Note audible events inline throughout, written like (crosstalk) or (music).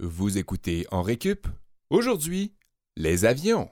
Vous écoutez En Récup. Aujourd'hui, les avions.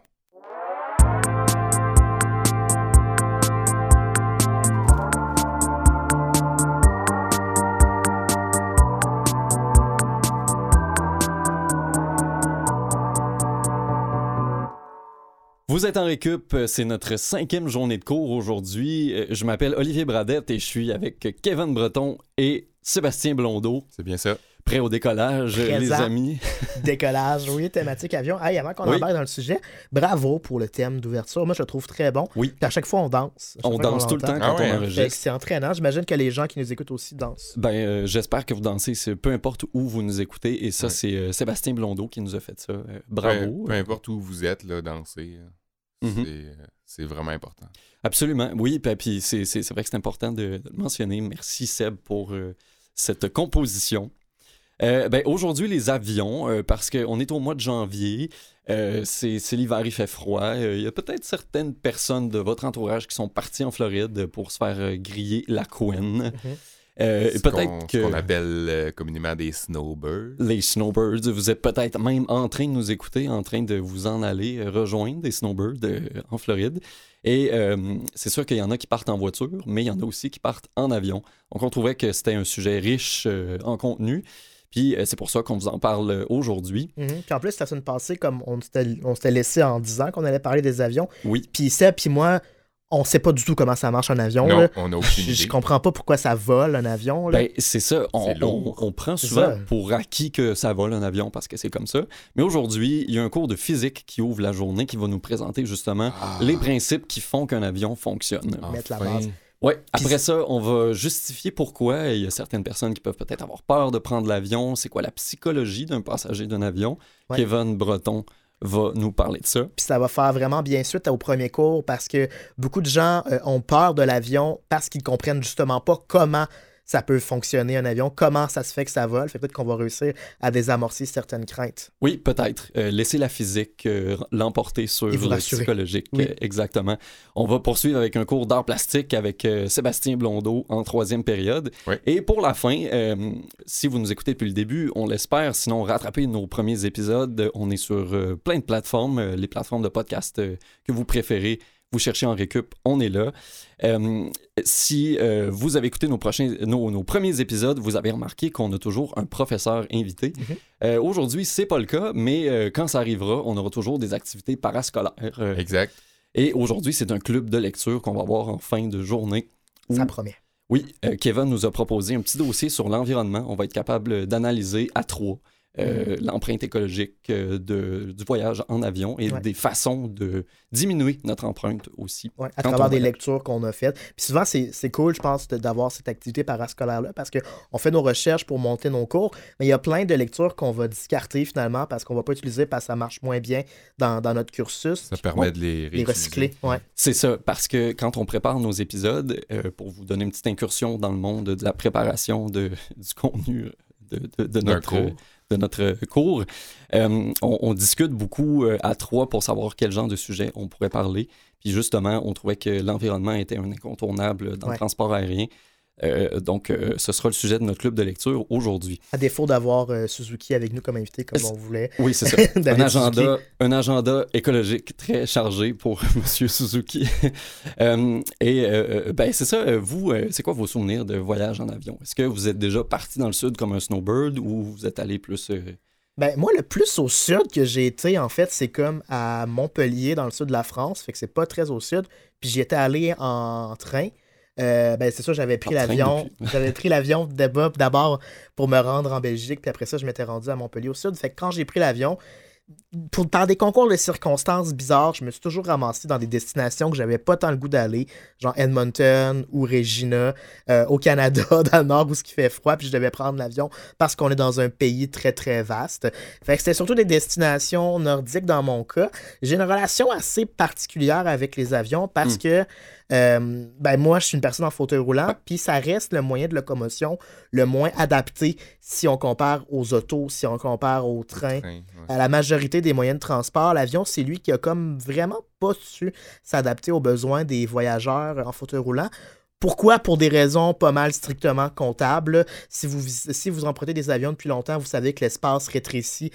Vous êtes en récup, c'est notre cinquième journée de cours aujourd'hui. Euh, Je m'appelle Olivier Bradette et je suis avec Kevin Breton et Sébastien Blondeau. C'est bien ça. Prêt au décollage, Présent. les amis. (laughs) Décollage, oui, thématique avion. Hey, avant qu'on Oui. embarque dans le sujet, bravo pour le thème d'ouverture. Moi, je le trouve très bon. Oui. Puis à chaque fois, on danse. On danse tout le temps quand Ah ouais, on hein? Enregistre. C'est entraînant. J'imagine que les gens qui nous écoutent aussi dansent. Ben, euh, j'espère que vous dansez, peu importe où vous nous écoutez. Et ça, Ouais. c'est euh, Sébastien Blondeau qui nous a fait ça. Euh, bravo. peu importe où vous êtes, là, danser, euh, Mhm. c'est, euh, vraiment important. Absolument. Oui, puis- c'est vrai que c'est important de, de le mentionner. Merci Seb pour euh, cette composition. Euh, ben, Aujourd'hui, les avions, euh, parce qu'on est au mois de janvier, euh, c'est l'hiver, il fait froid. Euh, Il y a peut-être certaines personnes de votre entourage qui sont parties en Floride pour se faire griller la couenne. Ce peut-être qu'on, ce que qu'on appelle euh, communément des snowbirds. les snowbirds, vous êtes peut-être même en train de nous écouter, en train de vous en aller euh, rejoindre des snowbirds en Floride. Et c'est sûr qu'il y en a qui partent en voiture, mais il y en a aussi qui partent en avion. Donc on trouvait que c'était un sujet riche en contenu. Puis euh, c'est pour ça qu'on vous en parle aujourd'hui. Mhm. Puis en plus, la semaine passée, comme on s'était on s'était laissé en disant qu'on allait parler des avions, Oui, puis Seb, puis moi, on sait pas du tout comment ça marche un avion. Non, là. on n'a aucune Je, (laughs) je idée. comprends pas pourquoi ça vole un avion. là. ben, c'est ça. On, on- on prend souvent pour acquis que ça vole un avion parce que c'est comme ça. Mais aujourd'hui, il y a un cours de physique qui ouvre la journée qui va nous présenter justement Ah, les principes qui font qu'un avion fonctionne. Mettre la enfin. base. Ouais, après ça, on va justifier pourquoi. Il y a certaines personnes qui peuvent peut-être avoir peur de prendre l'avion. C'est quoi la psychologie d'un passager d'un avion? Ouais. Kevin Breton va nous parler de ça. Puis ça va faire vraiment bien suite au premier cours parce que beaucoup de gens euh, ont peur de l'avion parce qu'ils comprennent justement pas comment ça peut fonctionner un avion, comment ça se fait que ça vole? Fait peut-être qu'on va réussir à désamorcer certaines craintes. Oui, peut-être. Euh, laisser la physique euh, l'emporter sur le rassurer. psychologique. Oui. Euh, exactement. On va poursuivre avec un cours d'art plastique avec euh, Sébastien Blondeau en troisième période. Oui. Et pour la fin, euh, si vous nous écoutez depuis le début, on l'espère. Sinon, rattrapez nos premiers épisodes. On est sur euh, plein de plateformes, euh, les plateformes de podcast euh, que vous préférez. Vous cherchez en récup, on est là. Euh, si euh, vous avez écouté nos, prochains, nos, nos premiers épisodes, vous avez remarqué qu'on a toujours un professeur invité. Mhm. Euh, Aujourd'hui, c'est pas le cas, mais euh, quand ça arrivera, on aura toujours des activités parascolaires. Exact. et aujourd'hui, c'est un club de lecture qu'on va avoir en fin de journée. où- Ça promet. oui, Kevin nous a proposé un petit dossier sur l'environnement. On va être capable d'analyser à trois euh, l'empreinte écologique euh, de, du voyage en avion et Ouais. des façons de diminuer notre empreinte aussi. Ouais, à travers des lectures qu'on a faites. Puis souvent, c'est c'est cool, je pense, d'avoir cette activité parascolaire-là parce qu'on fait nos recherches pour monter nos cours, mais il y a plein de lectures qu'on va discarter finalement parce qu'on va pas utiliser parce que ça marche moins bien dans, dans notre cursus. Ça permet on- de les recycler. Ouais. C'est ça, parce que quand on prépare nos épisodes, euh, pour vous donner une petite incursion dans le monde de la préparation de, du contenu de, de- de D'un notre, cours. de notre cours, euh, on, on discute beaucoup euh, à trois pour savoir quel genre de sujet on pourrait parler. Puis justement, on trouvait que l'environnement était un incontournable dans Ouais. le transport aérien. Euh, donc, euh, ce sera le sujet de notre club de lecture aujourd'hui. À défaut d'avoir euh, Suzuki avec nous comme invité, comme on voulait. (laughs) Oui, c'est ça. (laughs) un, agenda, un agenda écologique très chargé pour (laughs) Monsieur Suzuki. Euh, et euh, euh, ben, c'est ça, euh, vous, euh, c'est quoi vos souvenirs de voyage en avion? Est-ce que vous êtes déjà parti dans le sud comme un snowbird ou vous êtes allé plus... euh, Ben, moi, le plus au sud que j'ai été, en fait, c'est comme à Montpellier, dans le sud de la France. Fait que c'est pas très au sud. Puis j'y étais allé en train. Euh, ben, c'est ça, j'avais pris l'avion. (laughs) J'avais pris l'avion d'abord d'abord pour me rendre en Belgique. Puis après ça, je m'étais rendu à Montpellier au sud. Fait que quand j'ai pris l'avion, pour, par des concours de circonstances bizarres, je me suis toujours ramassé dans des destinations que j'avais pas tant le goût d'aller, genre Edmonton ou Regina, euh, au Canada, (laughs) dans le nord où ce qui fait froid, puis je devais prendre l'avion parce qu'on est dans un pays très très vaste. Fait que c'était surtout des destinations nordiques dans mon cas. J'ai une relation assez particulière avec les avions parce Mm. que euh, ben moi, je suis une personne en fauteuil roulant, puis ça reste le moyen de locomotion le moins adapté si on compare aux autos, si on compare aux trains. Train, ouais. À la majorité des moyens de transport, l'avion, c'est lui qui a comme vraiment pas su s'adapter aux besoins des voyageurs en fauteuil roulant. Pourquoi? Pour des raisons pas mal strictement comptables. Si vous, empruntez des avions depuis longtemps, vous savez que l'espace rétrécit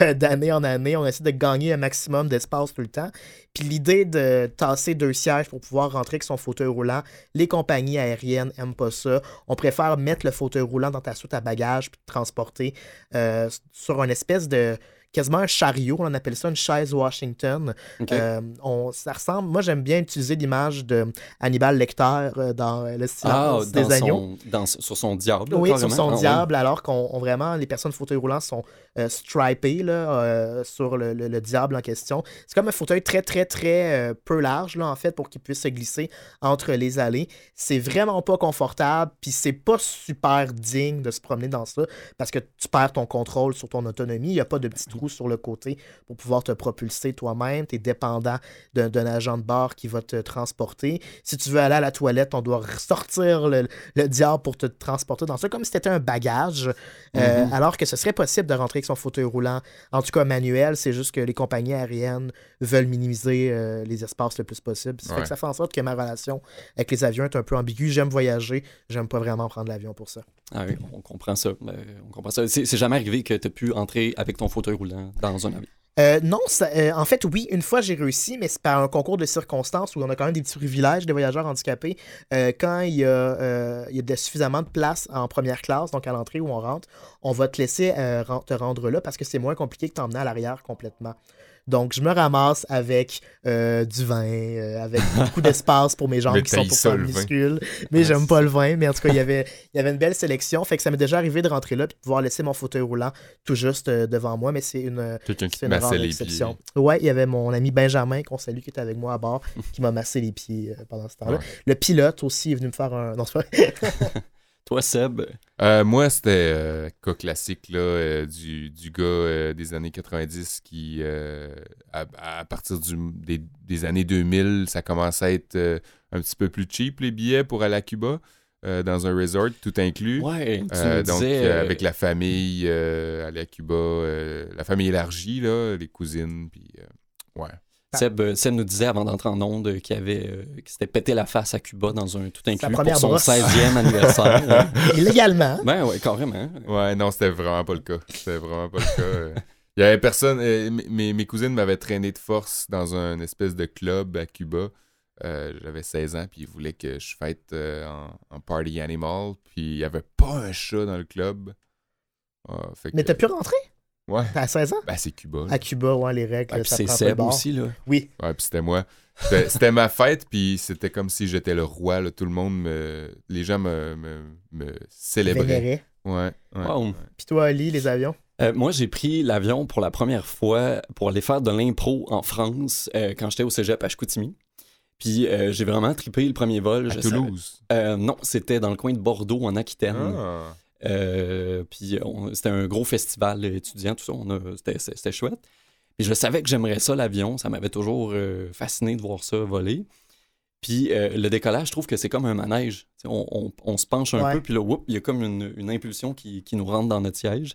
euh, d'année en année. On essaie de gagner un maximum d'espace tout le temps. Puis l'idée de tasser deux sièges pour pouvoir rentrer avec son fauteuil roulant, les compagnies aériennes aiment pas ça. On préfère mettre le fauteuil roulant dans ta soute à bagages puis te transporter euh, sur une espèce de quasiment un chariot, on appelle ça une chaise Washington. Euh, on, ça ressemble, moi j'aime bien utiliser l'image de Hannibal Lecter euh, dans Le Ah, silence dans des agneaux. son, dans, sur son diable. Oui, carrément. sur son Ah, diable, alors qu'on on vraiment, les personnes fauteuil roulant sont euh, stripées là, euh, sur le, le- le diable en question. C'est comme un fauteuil très, très, très euh, peu large, là, en fait, pour qu'il puisse se glisser entre les allées. C'est vraiment pas confortable, puis c'est pas super digne de se promener dans ça, parce que tu perds ton contrôle sur ton autonomie. Il n'y a pas de petit trou sur le côté pour pouvoir te propulser toi-même. Tu es dépendant d'un agent de bord qui va te transporter. Si tu veux aller à la toilette, on doit sortir le, le diable pour te transporter dans ça, comme si c'était un bagage, Mhm. alors que ce serait possible de rentrer avec son fauteuil roulant, en tout cas manuel, c'est juste que les compagnies aériennes veulent minimiser euh, les espaces le plus possible. Ça fait que ça fait en sorte que ma relation avec les avions est un peu ambiguë. J'aime voyager, j'aime pas vraiment prendre l'avion pour ça. Ah oui, on comprend ça. Euh, on comprend ça. C'est c'est jamais arrivé que tu aies pu entrer avec ton fauteuil roulant dans un avion. Euh, non, euh, en fait, oui, une fois j'ai réussi, mais c'est par un concours de circonstances où on a quand même des petits privilèges des voyageurs handicapés. Euh, quand il y, a, il y a suffisamment de place en première classe, donc à l'entrée où on rentre, on va te laisser te rendre là parce que c'est moins compliqué que t'emmener à l'arrière complètement. Donc, je me ramasse avec euh, du vin, euh, avec beaucoup (laughs) d'espace pour mes jambes qui sont pourtant minuscules. Mais j'aime pas le vin. Mais en tout cas, il y avait, il y avait une belle sélection. Fait que ça m'est déjà arrivé de rentrer là et de pouvoir laisser mon fauteuil roulant tout juste euh, devant moi. Mais c'est une, Quelqu'un qui c'est une rare exception. pieds. Ouais, il y avait mon ami Benjamin, qu'on salue, qui était avec moi à bord, (laughs) qui m'a massé les pieds pendant ce temps-là. Ouais. Le pilote aussi est venu me faire un. Non, c'est pas vrai. (laughs) Toi, Seb, Euh, moi, c'était euh, cas classique là, euh, du, du gars euh, des années 90 qui, à, à partir du- des, des années 2000, ça commençait à être un petit peu plus cheap les billets pour aller à Cuba, dans un resort, tout inclus. ouais, tu donc, disais... avec la famille, aller à Cuba, la famille élargie, là, les cousines, puis ouais. Seb, euh, Seb nous disait avant d'entrer en onde qu'il avait, euh, qu'il s'était pété la face à Cuba dans un tout inclus pour son brosse. 16e (laughs) anniversaire. hein. Illégalement. Ben ouais, carrément. Ouais, non, c'était vraiment pas le cas. C'était vraiment pas le cas. euh. Il y avait personne. euh, mes, mes cousines m'avaient traîné de force dans un espèce de club à Cuba. Euh, J'avais 16 ans, puis ils voulaient que je fête euh, en, en party animal. Puis il y avait pas un chat dans le club. Ah, fait Mais que- t'as pu rentrer Ouais. à 16 ans? Ben, c'est Cuba. là. À Cuba, ouais, les règles. Ça c'est Seb bord. aussi, là. Oui. Ouais, puis c'était moi. (laughs) C'était ma fête, puis c'était comme si j'étais le roi. là. Tout le monde me. Les gens me, me, me célébraient. Ouais. ouais, Wow. ouais. Puis toi, Ali, les avions? Euh, moi, j'ai pris l'avion pour la première fois pour aller faire de l'impro en France euh, quand j'étais au cégep à Chicoutimi. Puis euh, j'ai vraiment trippé le premier vol. À je Toulouse? Euh, non, c'était dans le coin de Bordeaux, en Aquitaine. Ah. Euh, puis c'était un gros festival étudiant, tout ça. C'était chouette. Puis je savais que j'aimerais ça, l'avion. Ça m'avait toujours euh, fasciné de voir ça voler. Puis euh, le décollage, je trouve que c'est comme un manège. On, on- on se penche un Ouais. peu, puis là, whoop, il y a comme une, une impulsion qui, qui nous rentre dans notre siège.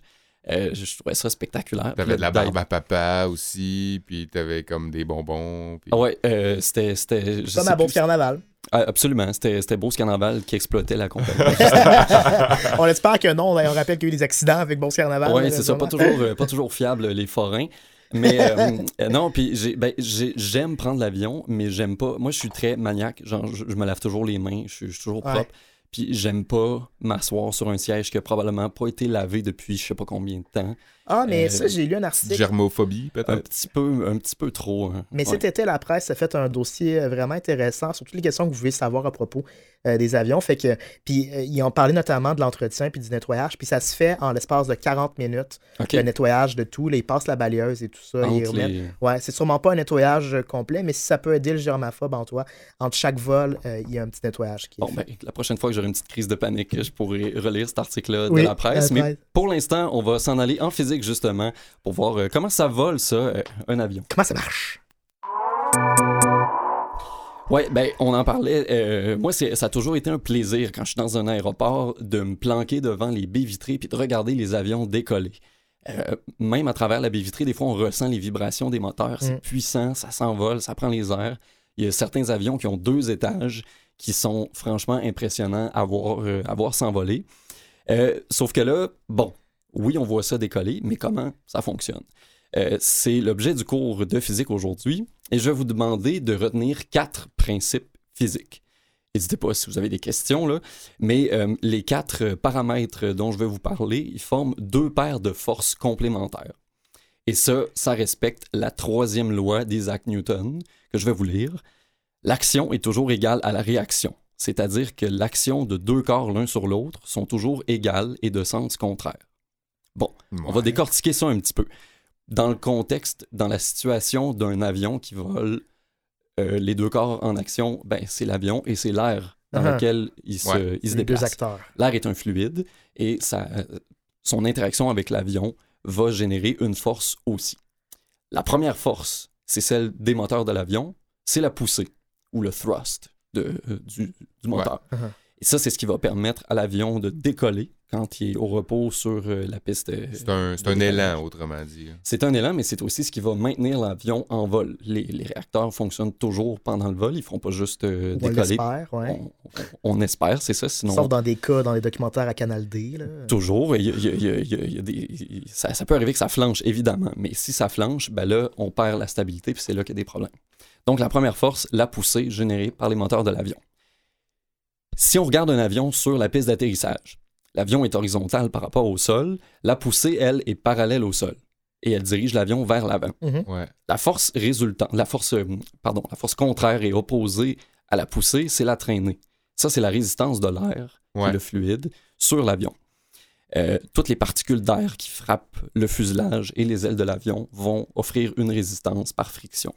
Euh, je, trouvais ça spectaculaire. T'avais de la barbe à papa aussi, puis t'avais comme des bonbons. puis- Ah ouais, euh, c'était. c'était- je Comme sais à Beau plus- Carnaval. Ah, absolument. C'était c'était Beau Carnaval qui exploitait la compagnie. (laughs) (laughs) On espère que non. On rappelle qu'il y a eu des accidents avec Beau Carnaval. Oui, c'est ça, pas toujours, euh, pas toujours fiable, les forains. Mais (laughs) euh, non, puis j'ai- ben, j'ai- j'aime prendre l'avion, mais j'aime pas. Moi, je suis très maniaque. Genre, je, je me lave toujours les mains, je suis, je suis toujours Ouais. Puis j'aime pas m'asseoir sur un siège qui a probablement pas été lavé depuis je sais pas combien de temps. Ah, mais Euh, ça, j'ai lu un article. Germophobie, Un peut-être. petit peu, un petit peu trop. hein. Mais Ouais. cet été, la presse a fait un dossier euh, vraiment intéressant sur toutes les questions que vous voulez savoir à propos euh, des avions. Fait que, puis euh, ils ont parlé notamment de l'entretien puis du nettoyage. Puis ça se fait en l'espace de 40 minutes, le nettoyage de tout. Là, ils passent la balayeuse et tout ça. ils les- Ouais, c'est sûrement pas un nettoyage complet, mais si ça peut aider le germaphobe en toi, entre chaque vol, il y a un petit nettoyage qui est Bon, fait. ben, la prochaine fois que j'aurai une petite crise de panique, je pourrai relire cet article-là Oui, de la presse. la Mais presse. pour l'instant, on va s'en aller en physique, justement, pour voir euh, comment ça vole, ça, euh, un avion. Comment ça marche? Ouais, ben, on en parlait. euh, moi, c'est, ça a toujours été un plaisir quand je suis dans un aéroport de me planquer devant les baies vitrées puis de regarder les avions décoller. Euh, même à travers la baie vitrée, des fois, on ressent les vibrations des moteurs. C'est Mm. puissant, ça s'envole, ça prend les airs. Il y a certains avions qui ont deux étages. qui sont franchement impressionnants à voir, euh, à voir s'envoler. Sauf que là, bon, oui, on voit ça décoller, mais comment ça fonctionne? Euh, c'est l'objet du cours de physique aujourd'hui et je vais vous demander de retenir quatre principes physiques. N'hésitez pas si vous avez des questions, là, mais euh, les quatre paramètres dont je vais vous parler, ils forment deux paires de forces complémentaires. Et ça, ça respecte la troisième loi d'Isaac Newton, que je vais vous lire. L'action est toujours égale à la réaction, c'est-à-dire que l'action de deux corps l'un sur l'autre sont toujours égales et de sens contraire. Bon, on va décortiquer ça un petit peu. Dans le contexte, dans la situation d'un avion qui vole, euh, les deux corps en action, ben, c'est l'avion et c'est l'air dans Ah. lequel il se, Ouais. il se déplace. acteurs. L'air est un fluide et ça, euh, son interaction avec l'avion va générer une force aussi. La première force, c'est celle des moteurs de l'avion, c'est la poussée ou le thrust de- euh, du, du moteur. Ouais. Et ça, c'est ce qui va permettre à l'avion de décoller quand il est au repos sur euh, la piste. euh, C'est un, c'est un élan, autrement dit. hein. c'est un élan, mais c'est aussi ce qui va maintenir l'avion en vol. Les, les réacteurs fonctionnent toujours pendant le vol, ils ne font pas juste euh, On décoller. l'espère, ouais. On, on espère, c'est ça, sinon... Sauf dans des cas, dans les documentaires à Canal D. Là. Toujours. Il y a- il y a- il y a- il y a- il y a des- ça, ça peut arriver que ça flanche, évidemment. Mais si ça flanche, ben là, on perd la stabilité, puis c'est là qu'il y a des problèmes. Donc, la première force, la poussée générée par les moteurs de l'avion. Si on regarde un avion sur la piste d'atterrissage, l'avion est horizontal par rapport au sol, la poussée, elle, est parallèle au sol. Et elle dirige l'avion vers l'avant. Ouais. La force résultante, la force, euh, pardon, la force contraire et opposée à la poussée, c'est la traînée. Ça, c'est la résistance de l'air, Ouais. le fluide, sur l'avion. Euh, toutes les particules d'air qui frappent le fuselage et les ailes de l'avion vont offrir une résistance par friction.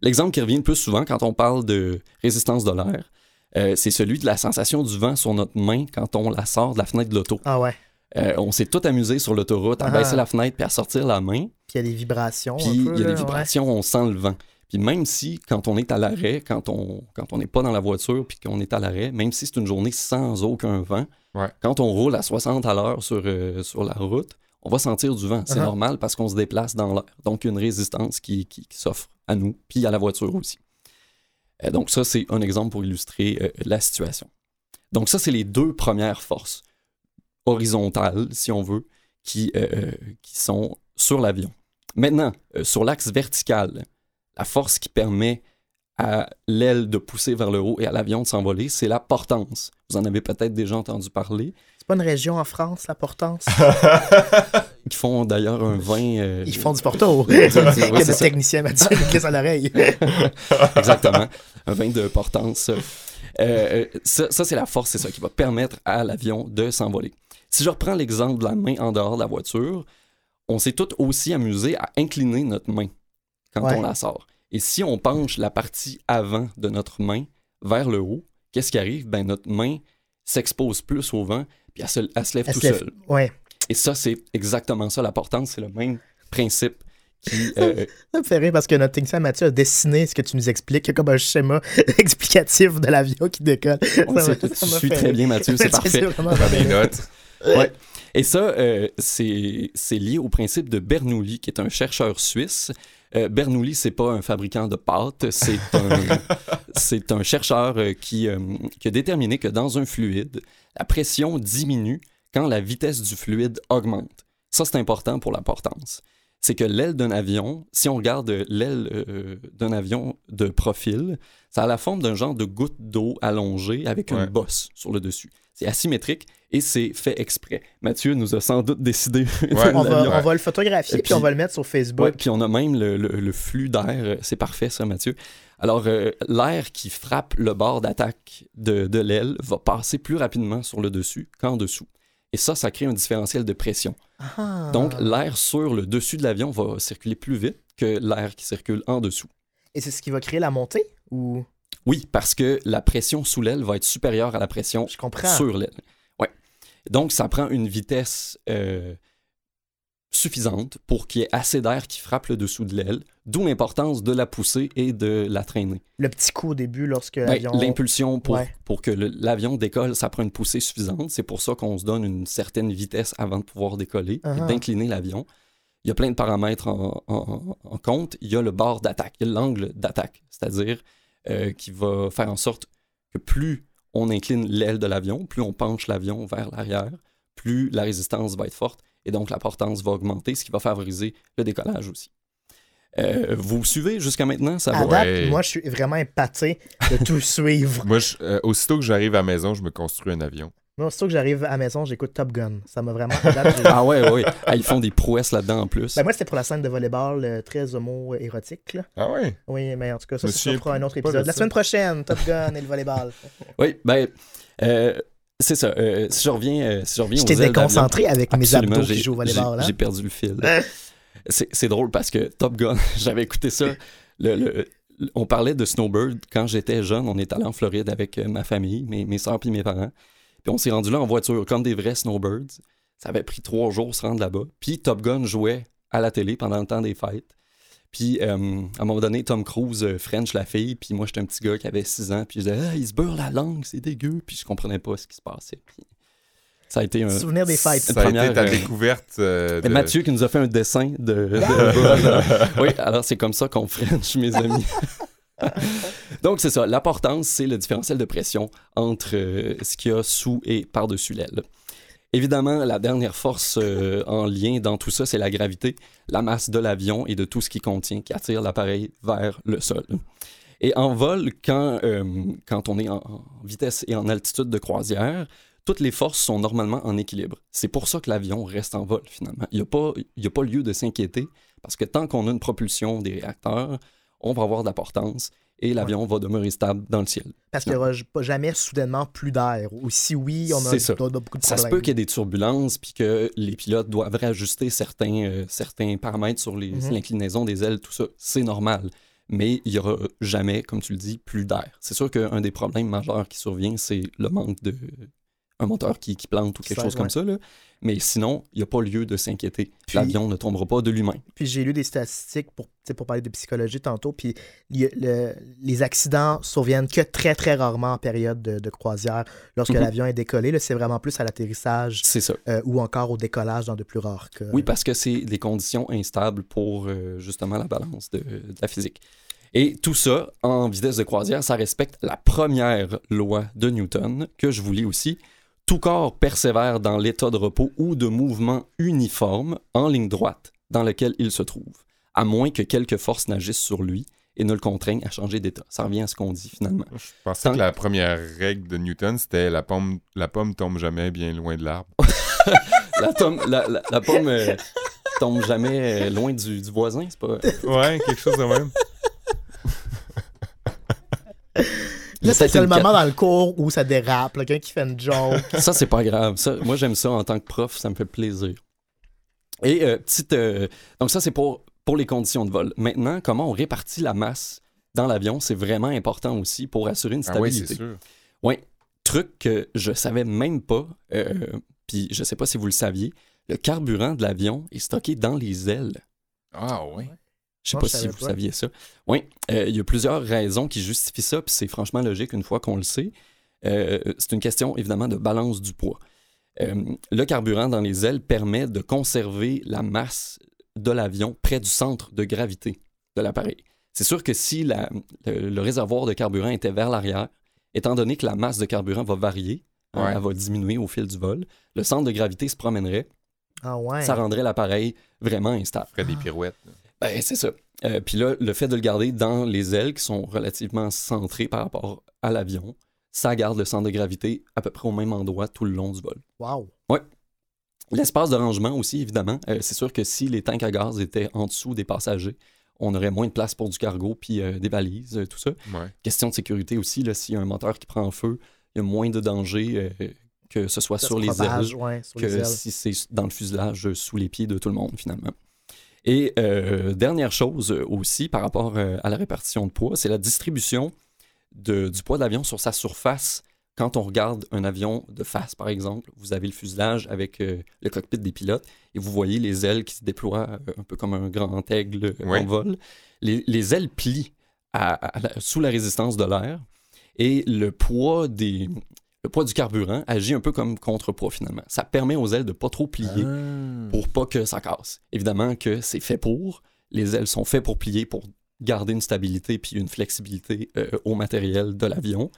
L'exemple qui revient le plus souvent quand on parle de résistance de l'air, euh, c'est celui de la sensation du vent sur notre main quand on la sort de la fenêtre de l'auto. Ah ouais. Euh, on s'est tout amusé sur l'autoroute à Ah. baisser la fenêtre puis à sortir la main. Puis il y a des vibrations. Puis il y a des vibrations, on sent le vent. Puis même si, quand on est à l'arrêt, quand on quand on n'est pas dans la voiture, puis qu'on est à l'arrêt, même si c'est une journée sans aucun vent, Ouais. quand on roule à 60 à l'heure sur, euh, sur la route, on va sentir du vent. C'est Uh-huh. normal parce qu'on se déplace dans l'air. Donc, il y a une résistance qui, qui- qui s'offre à nous, puis à la voiture aussi. Euh, donc, ça, c'est un exemple pour illustrer euh, la situation. Donc, ça, c'est les deux premières forces horizontales, si on veut, qui, euh, sont sur l'avion. Maintenant, sur l'axe vertical, la force qui permet à l'aile de pousser vers le haut et à l'avion de s'envoler, c'est la portance. Vous en avez peut-être déjà entendu parler. C'est pas une région en France, la Portance? (laughs) Ils font d'ailleurs un vin. euh, Ils font du porto. Oui, Il y a c'est notre ça. technicien Mathieu? Qui est à l'oreille? (laughs) Exactement. Un vin de portance. Euh, euh, ça, ça, c'est la force, c'est ça qui va permettre à l'avion de s'envoler. Si je reprends l'exemple de la main en dehors de la voiture, on s'est tout aussi amusé à incliner notre main quand Ouais. on la sort. Et si on penche la partie avant de notre main vers le haut, qu'est-ce qui arrive? Ben, notre main s'expose plus au vent, puis elle se, elle se lève Elle tout se lève- seul. Ouais. Et ça, c'est exactement ça, la portance, c'est le même principe qui... euh, Ça me fait rire parce que notre technicien Mathieu a dessiné ce que tu nous expliques, comme un schéma (laughs) explicatif de l'avion qui décolle. on Ça tu ça suis fait très bien, Mathieu, c'est parfait. des bien. notes. Ouais. Et ça, euh, c'est c'est lié au principe de Bernoulli, qui est un chercheur suisse. Euh, Bernoulli, c'est pas un fabricant de pâtes, c'est (laughs) un, c'est un chercheur euh, qui, euh, qui a déterminé que dans un fluide, la pression diminue quand la vitesse du fluide augmente. Ça, c'est important pour la portance. C'est que l'aile d'un avion, si on regarde l'aile euh, d'un avion de profil, ça a la forme d'un genre de goutte d'eau allongée avec une bosse sur le dessus. C'est asymétrique et c'est fait exprès. Mathieu nous a sans doute décidé. (laughs) Ouais. On va, on va le photographier Et puis on va le mettre sur Facebook. Ouais, puis on a même le, le- le flux d'air. C'est parfait, ça, Mathieu. Alors, euh, l'air qui frappe le bord d'attaque de, de l'aile va passer plus rapidement sur le dessus qu'en dessous. Et ça, ça crée un différentiel de pression. Ah. Donc, l'air sur le dessus de l'avion va circuler plus vite que l'air qui circule en dessous. Et c'est ce qui va créer la montée ou? Oui, parce que la pression sous l'aile va être supérieure à la pression je comprends. sur l'aile. Ouais. Donc, ça prend une vitesse euh, suffisante pour qu'il y ait assez d'air qui frappe le dessous de l'aile, d'où l'importance de la poussée et de la traîner. Le petit coup au début lorsque Ben, l'avion. L'impulsion pour, Ouais. pour que l'avion décolle, ça prend une poussée suffisante. C'est pour ça qu'on se donne une certaine vitesse avant de pouvoir décoller et Uh-huh. d'incliner l'avion. Il y a plein de paramètres en, en- en compte. Il y a le bord d'attaque, il y a l'angle d'attaque, c'est-à-dire euh, qui va faire en sorte que plus on incline l'aile de l'avion, plus on penche l'avion vers l'arrière, plus la résistance va être forte et donc la portance va augmenter, ce qui va favoriser le décollage aussi. Euh, vous suivez jusqu'à maintenant? Ça À va? date, Ouais. moi, je suis vraiment épaté de tout (laughs) suivre. Moi, je- euh, aussitôt que j'arrive à la maison, je me construis un avion. Moi, aussitôt que j'arrive à la maison, j'écoute Top Gun. Ça m'a vraiment. j'ai- (laughs) Ah ouais, ouais. Ah, ils font des prouesses là-dedans en plus. Ben, moi, c'était pour la scène de volleyball euh, très homo-érotique. là. Ah ouais? Oui, mais en tout cas, ça, Je me ça fera un autre épisode. de La semaine prochaine, Top Gun et le volleyball. (laughs) Oui, ben, euh, c'est ça. Euh, si je reviens, euh, si je reviens aux J'étais déconcentré avec mes abdos j'ai- qui jouent au volleyball. J'ai Hein? perdu le fil. (laughs) C'est c'est drôle parce que Top Gun, j'avais écouté ça. Le, le- on parlait de Snowbird quand j'étais jeune. On est allé en Floride avec ma famille, mes, mes soeurs et mes parents. Puis on s'est rendu là en voiture comme des vrais Snowbirds. Ça avait pris trois jours se rendre là-bas. Puis Top Gun jouait à la télé pendant le temps des fêtes. Puis euh, à un moment donné, Tom Cruise euh, French la fille. Puis moi, j'étais un petit gars qui avait 6 ans. Puis je disais, ah, il se beurre la langue, c'est dégueu. Puis je comprenais pas ce qui se passait. Puis ça a été un. Souvenir des fêtes. Ça a première, été ta euh, découverte euh, de... Mathieu qui nous a fait un dessin de. de- oui, alors c'est comme ça qu'on French, mes amis. (laughs) (laughs) Donc c'est ça. L'importance, c'est le différentiel de pression entre euh, ce qu'il y a sous et par-dessus l'aile. Évidemment, la dernière force euh, en lien dans tout ça, c'est la gravité, la masse de l'avion et de tout ce qui contient, qui attire l'appareil vers le sol. Et en vol, quand, euh, quand on est en, vitesse et en altitude de croisière, toutes les forces sont normalement en équilibre. C'est pour ça que l'avion reste en vol, finalement. Il n'y a, a pas lieu de s'inquiéter, parce que tant qu'on a une propulsion des réacteurs, on va avoir de la portance et l'avion va demeurer stable dans le ciel. Parce qu'il n'y aura jamais soudainement plus d'air. Ou si oui, on a, ça. beaucoup de Ça se problèmes. peut qu'il y ait des turbulences, puis que les pilotes doivent réajuster certains, euh, certains paramètres sur les- Mhm. l'inclinaison des ailes, tout ça. C'est normal. Mais il n'y aura jamais, comme tu le dis, plus d'air. C'est sûr qu'un des problèmes majeurs qui survient, c'est le manque de. un moteur qui, qui plante ou quelque Ça, chose comme ça. Là. Mais sinon, il n'y a pas lieu de s'inquiéter. L'avion ne tombera pas de lui-même. Puis j'ai lu des statistiques pour, pour parler de psychologie tantôt. Puis y le- les accidents surviennent que très, très rarement en période de, de croisière. Lorsque Mhm. l'avion est décollé, c'est vraiment plus à l'atterrissage euh, ou encore au décollage dans de plus rares cas. Oui, parce que c'est des conditions instables pour euh, justement la balance de, de la physique. Et tout ça, en vitesse de croisière, ça respecte la première loi de Newton, que je vous lis aussi. Tout corps persévère dans l'état de repos ou de mouvement uniforme, en ligne droite, dans lequel il se trouve, à moins que quelque force n'agisse sur lui et ne le contraigne à changer d'état. Ça revient à ce qu'on dit finalement. Je pensais Tant- que la première règle de Newton, c'était la pomme, la pomme tombe jamais bien loin de l'arbre. (laughs) La, tome- la- la- la pomme euh, tombe jamais euh, loin du, du voisin, c'est pas... Ouais, quelque chose de même. (laughs) Là, c'est le une moment dans le cours où ça dérape, quelqu'un qui fait une joke. (laughs) Ça, c'est pas grave. Ça, moi, j'aime ça en tant que prof, ça me fait plaisir. Et euh, petite. euh, donc, ça, c'est pour, pour les conditions de vol. Maintenant, comment on répartit la masse dans l'avion, c'est vraiment important aussi pour assurer une Ah oui, stabilité. c'est sûr. Truc que je savais même pas, euh, puis je sais pas si vous le saviez, le carburant de l'avion est stocké dans les ailes. Ah oui. Je sais Moi, pas si vous pas. saviez ça. Oui, euh, il y a plusieurs raisons qui justifient ça, puis c'est franchement logique une fois qu'on le sait. Euh, c'est une question évidemment de balance du poids. Euh, le carburant dans les ailes permet de conserver la masse de l'avion près du centre de gravité de l'appareil. C'est sûr que si la- le, le réservoir de carburant était vers l'arrière, étant donné que la masse de carburant va varier, hein, Ouais. elle va diminuer au fil du vol, le centre de gravité se promènerait, Ah ouais. ça rendrait l'appareil vraiment instable. Ferait des pirouettes. Ben, c'est ça. Euh, Puis là, le fait de le garder dans les ailes qui sont relativement centrées par rapport à l'avion, ça garde le centre de gravité à peu près au même endroit tout le long du vol. Wow. L'espace de rangement aussi, évidemment. Euh, c'est sûr que si les tanks à gaz étaient en dessous des passagers, on aurait moins de place pour du cargo puis euh, des valises, euh, tout ça. Ouais. Question de sécurité aussi, là, s'il y a un moteur qui prend en feu, il y a moins de danger euh, que ce soit sur les propage, ailes ouais, sur les que ailes. si c'est dans le fuselage sous les pieds de tout le monde, finalement. Et euh, dernière chose euh, aussi par rapport euh, à la répartition de poids, c'est la distribution de- du poids de l'avion sur sa surface. Quand on regarde un avion de face, par exemple, vous avez le fuselage avec euh, le cockpit des pilotes et vous voyez les ailes qui se déploient euh, un peu comme un grand aigle Oui. en vol. Les, les ailes plient à- à la- sous la résistance de l'air et le poids, des, le poids du carburant agit un peu comme contrepoids finalement. Ça permet aux ailes de pas trop plier Ah. pour pas que ça casse. Évidemment que c'est fait pour. Les ailes sont faites pour plier, pour garder une stabilité puis une flexibilité euh, au matériel de l'avion.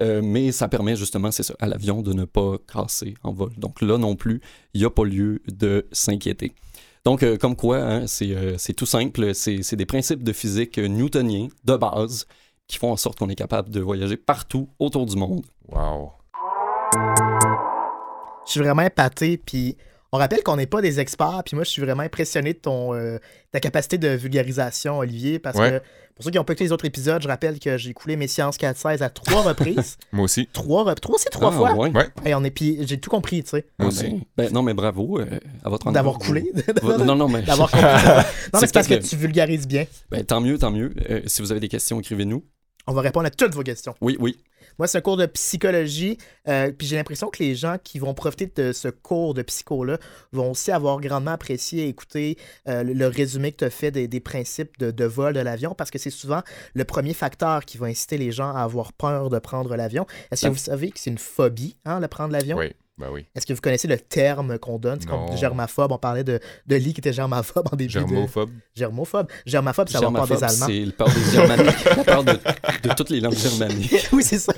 Euh, mais ça permet justement, c'est ça, à l'avion de ne pas casser en vol. Donc là non plus, il n'y a pas lieu de s'inquiéter. Donc, euh, comme quoi, hein, c'est tout simple, c'est c'est des principes de physique newtoniens de base qui font en sorte qu'on est capable de voyager partout autour du monde. Wow. Je suis vraiment épaté, puis on rappelle qu'on n'est pas des experts, puis moi, je suis vraiment impressionné de ton, euh, ta capacité de vulgarisation, Olivier, parce Ouais. que pour ceux qui n'ont pas écouté les autres épisodes, je rappelle que j'ai coulé mes sciences 4-16 à trois reprises. (laughs) Moi aussi. trois, trois, c'est trois Ah, fois. ouais. Ouais. Et on est, puis j'ai tout compris, tu sais, Ah, Moi aussi. ben, ben, non, mais bravo euh, à votre d'avoir coulé. (laughs) (laughs) Non, non, mais D'avoir compris. non, mais C'est parce que tu vulgarises bien. ben, tant mieux, tant mieux. Euh, si vous avez des questions, écrivez-nous. On va répondre à toutes vos questions. Oui, oui. Moi, c'est un cours de psychologie. euh, puis j'ai l'impression que les gens qui vont profiter de ce cours de psycho-là vont aussi avoir grandement apprécié écouter euh, le, le résumé que tu as fait des, des principes de, de vol de l'avion parce que c'est souvent le premier facteur qui va inciter les gens à avoir peur de prendre l'avion. Est-ce que vous savez que c'est une phobie, hein, le prendre l'avion? Oui, ben oui. Est-ce que vous connaissez le terme qu'on donne? C'est comme germaphobe. On parlait de, de Lee qui était germaphobe en début de... Germophobe. Germophobe. Germaphobe, c'est avoir peur des Allemands. c'est le peur des germaniques. (laughs) la peur de, de toutes les langues germaniques. (laughs) oui, c'est ça.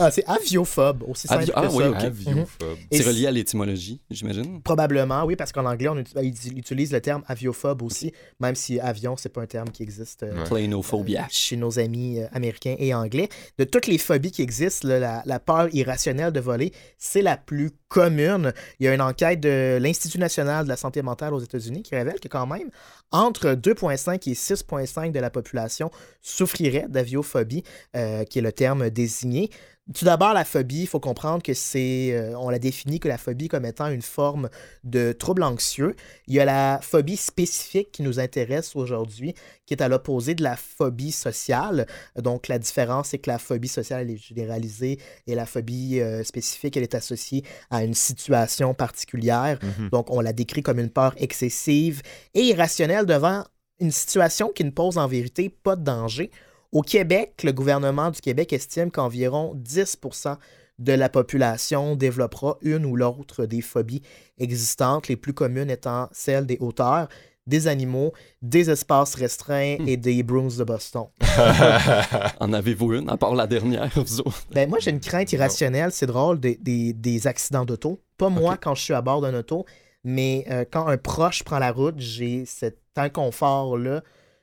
Ah, c'est aviophobe, aussi simple Avio- que ah, ça. oui, ok. Aviophobe. Et C'est relié à l'étymologie, j'imagine? Probablement, oui, parce qu'en anglais, on uti- ils utilisent le terme aviophobe aussi, même si avion, c'est pas un terme qui existe euh, Ouais. Plainophobia. chez nos amis euh, américains et anglais. De toutes les phobies qui existent, là, la, la peur irrationnelle de voler, c'est la plus commune. Il y a une enquête de l'Institut national de la santé mentale aux États-Unis qui révèle que quand même, entre 2,5 et 6,5 de la population souffrirait d'aviophobie, euh, qui est le terme désigné. Tout d'abord, la phobie, il faut comprendre que c'est, euh, on la définit que la phobie comme étant une forme de trouble anxieux. Il y a la phobie spécifique qui nous intéresse aujourd'hui, qui est à l'opposé de la phobie sociale. Donc, la différence, c'est que la phobie sociale elle est généralisée et la phobie euh, spécifique, elle est associée à une situation particulière. Mhm. Donc, on la décrit comme une peur excessive et irrationnelle devant une situation qui ne pose en vérité pas de danger. Au Québec, le gouvernement du Québec estime qu'environ 10% de la population développera une ou l'autre des phobies existantes, les plus communes étant celles des hauteurs, des animaux, des espaces restreints et des brooms de Boston. (laughs) En avez-vous une, à part la dernière, vous autres? Ben, moi, j'ai une crainte irrationnelle, c'est drôle, des, des- des accidents d'auto. Pas moi quand je suis à bord d'un auto, mais euh, quand un proche prend la route, j'ai cet inconfort-là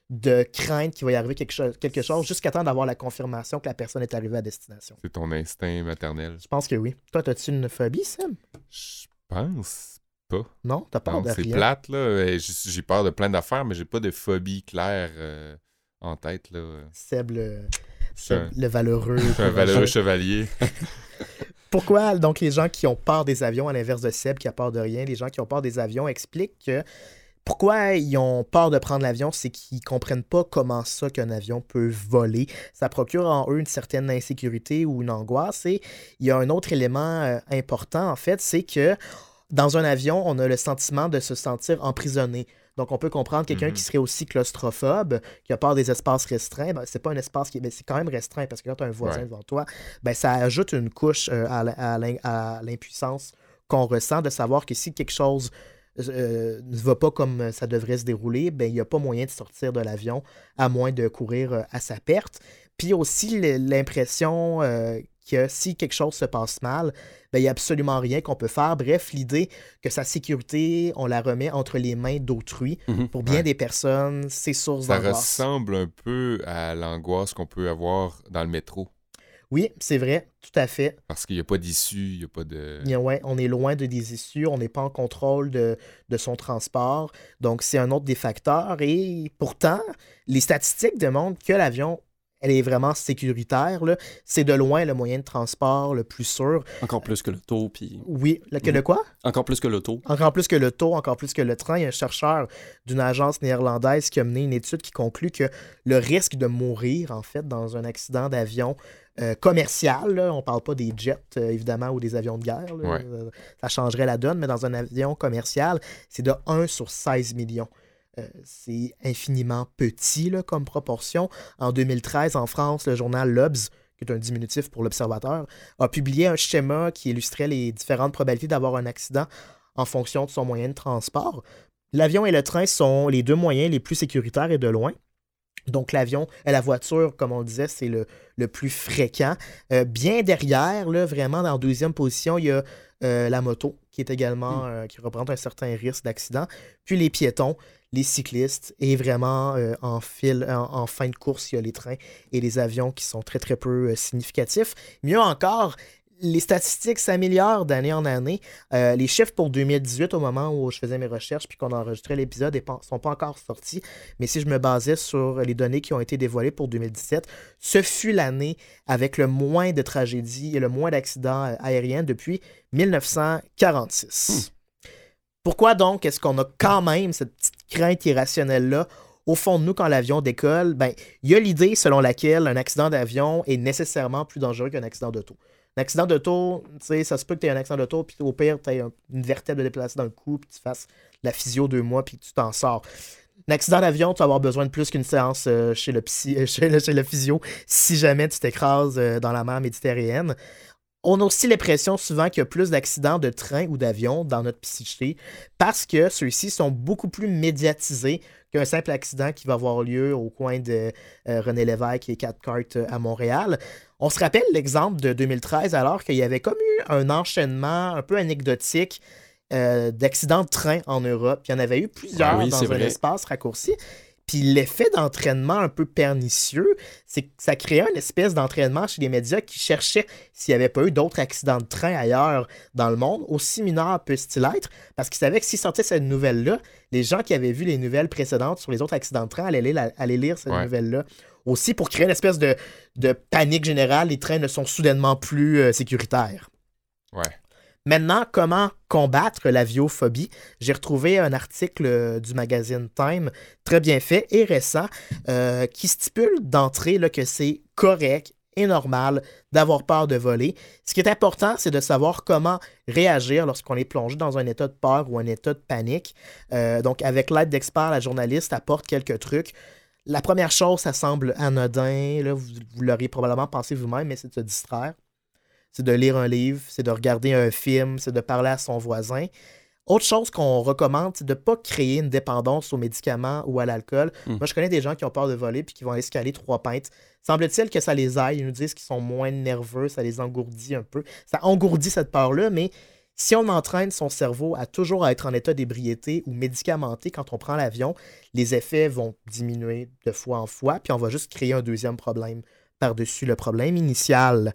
de crainte qu'il va y arriver quelque chose, quelque chose jusqu'à temps d'avoir la confirmation que la personne est arrivée à destination. C'est ton instinct maternel. Je pense que oui. Toi, as-tu une phobie, Sam? Je pense pas. Non? T'as peur Non, de c'est plate, là. Euh, J'ai peur de plein d'affaires, mais j'ai pas de phobie claire euh, en tête, là. Seb, le, un- Seb, le valeureux. (laughs) Un valeureux chevalier. (laughs) Pourquoi? Donc les gens qui ont peur des avions, à l'inverse de Seb qui a peur de rien, les gens qui ont peur des avions expliquent que pourquoi ils ont peur de prendre l'avion, c'est qu'ils comprennent pas comment ça qu'un avion peut voler. Ça procure en eux une certaine insécurité ou une angoisse. Et il y a un autre élément euh, important, en fait, c'est que dans un avion, on a le sentiment de se sentir emprisonné. Donc, on peut comprendre quelqu'un Mhm. qui serait aussi claustrophobe, qui a peur des espaces restreints. Ben, c'est pas un espace qui. ben, c'est quand même restreint parce que quand tu as un voisin Ouais. devant toi, ben, ça ajoute une couche euh, à l'impuissance qu'on ressent de savoir que si quelque chose euh, ne va pas comme ça devrait se dérouler, ben, il n'y a pas moyen de sortir de l'avion à moins de courir euh, à sa perte. Puis aussi l'impression euh, que si quelque chose se passe mal, ben, il n'y a absolument rien qu'on peut faire. Bref, l'idée que sa sécurité, on la remet entre les mains d'autrui. Mhm. Pour bien Ouais. des personnes, c'est source Ça d'angoisse. ressemble un peu à l'angoisse qu'on peut avoir dans le métro. Oui, c'est vrai, tout à fait. Parce qu'il n'y a pas d'issue, il n'y a pas de. Il y a- ouais, on est loin de des issues, on n'est pas en contrôle de, de son transport. Donc, c'est un autre des facteurs. Et pourtant, les statistiques démontrent que l'avion, elle est vraiment sécuritaire. là. C'est de loin le moyen de transport le plus sûr. Encore plus que l'auto, puis... Oui, le, que le Mhm. quoi? Encore plus que l'auto. Encore plus que le taux, encore plus que le train. Il y a un chercheur d'une agence néerlandaise qui a mené une étude qui conclut que le risque de mourir, en fait, dans un accident d'avion euh, commercial, là, on parle pas des jets, euh, évidemment, ou des avions de guerre, là, Ouais. euh, ça changerait la donne, mais dans un avion commercial, c'est de 1 sur 16 millions. Euh, c'est infiniment petit là, comme proportion. En 2013, en France, le journal L'Obs, qui est un diminutif pour l'observateur, a publié un schéma qui illustrait les différentes probabilités d'avoir un accident en fonction de son moyen de transport. L'avion et le train sont les deux moyens les plus sécuritaires et de loin. Donc l'avion, euh, la voiture, comme on le disait, c'est le, le plus fréquent. Euh, bien derrière, là, vraiment dans la deuxième position, il y a euh, la moto, qui est également, euh, qui représente un certain risque d'accident. Puis les piétons, les cyclistes, et vraiment euh, en, fil, en, en fin de course, il y a les trains et les avions qui sont très très peu euh, significatifs. Mieux encore, les statistiques s'améliorent d'année en année. Euh, les chiffres pour 2018, au moment où je faisais mes recherches puis qu'on enregistrait l'épisode, ne sont pas encore sortis. Mais si je me basais sur les données qui ont été dévoilées pour 2017, ce fut l'année avec le moins de tragédies et le moins d'accidents aériens depuis 1946. Pourquoi donc est-ce qu'on a quand même cette petite crainte irrationnelle-là au fond de nous quand l'avion décolle? Ben, il y a l'idée selon laquelle un accident d'avion est nécessairement plus dangereux qu'un accident d'auto. Un accident d'auto, ça se peut que tu aies un accident d'auto, puis au pire, tu aies une vertèbre déplacée dans le cou, puis tu fasses la physio deux mois, puis tu t'en sors. Un accident d'avion, tu vas avoir besoin de plus qu'une séance euh, chez, le psy, euh, chez, le, chez le physio si jamais tu t'écrases euh, dans la mer méditerranéenne. On a aussi l'impression souvent qu'il y a plus d'accidents de train ou d'avion dans notre psyché parce que ceux-ci sont beaucoup plus médiatisés qu'un simple accident qui va avoir lieu au coin de euh, René Lévesque et Quatre Cartes à Montréal. On se rappelle l'exemple de 2013 alors qu'il y avait comme eu un enchaînement un peu anecdotique euh, d'accidents de train en Europe. Il y en avait eu plusieurs Ah oui, dans un vrai. espace raccourci. Puis l'effet d'entraînement un peu pernicieux, c'est que ça créait une espèce d'entraînement chez les médias qui cherchaient s'il n'y avait pas eu d'autres accidents de train ailleurs dans le monde, aussi mineurs puissent-ils être, parce qu'ils savaient que s'ils sortaient cette nouvelle-là, les gens qui avaient vu les nouvelles précédentes sur les autres accidents de train allaient lire, allaient lire cette Ouais. nouvelle-là. Aussi, pour créer une espèce de, de panique générale, les trains ne sont soudainement plus euh, sécuritaires. Ouais. Maintenant, comment combattre l'aviophobie? J'ai retrouvé un article euh, du magazine Time, très bien fait et récent, euh, qui stipule d'entrée que c'est correct et normal d'avoir peur de voler. Ce qui est important, c'est de savoir comment réagir lorsqu'on est plongé dans un état de peur ou un état de panique. Euh, donc, avec l'aide d'experts, la journaliste apporte quelques trucs. La première chose, ça semble anodin, là, vous, vous l'auriez probablement pensé vous-même, mais c'est de se distraire c'est de lire un livre, c'est de regarder un film, c'est de parler à son voisin. Autre chose qu'on recommande, c'est de ne pas créer une dépendance aux médicaments ou à l'alcool. Mm. Moi, je connais des gens qui ont peur de voler puis qui vont aller se caler trois pintes. Semble-t-il que ça les aille. Ils nous disent qu'ils sont moins nerveux, ça les engourdit un peu. Ça engourdit cette peur-là, mais si on entraîne son cerveau à toujours être en état d'ébriété ou médicamenté quand on prend l'avion, les effets vont diminuer de fois en fois, puis on va juste créer un deuxième problème par-dessus le problème initial.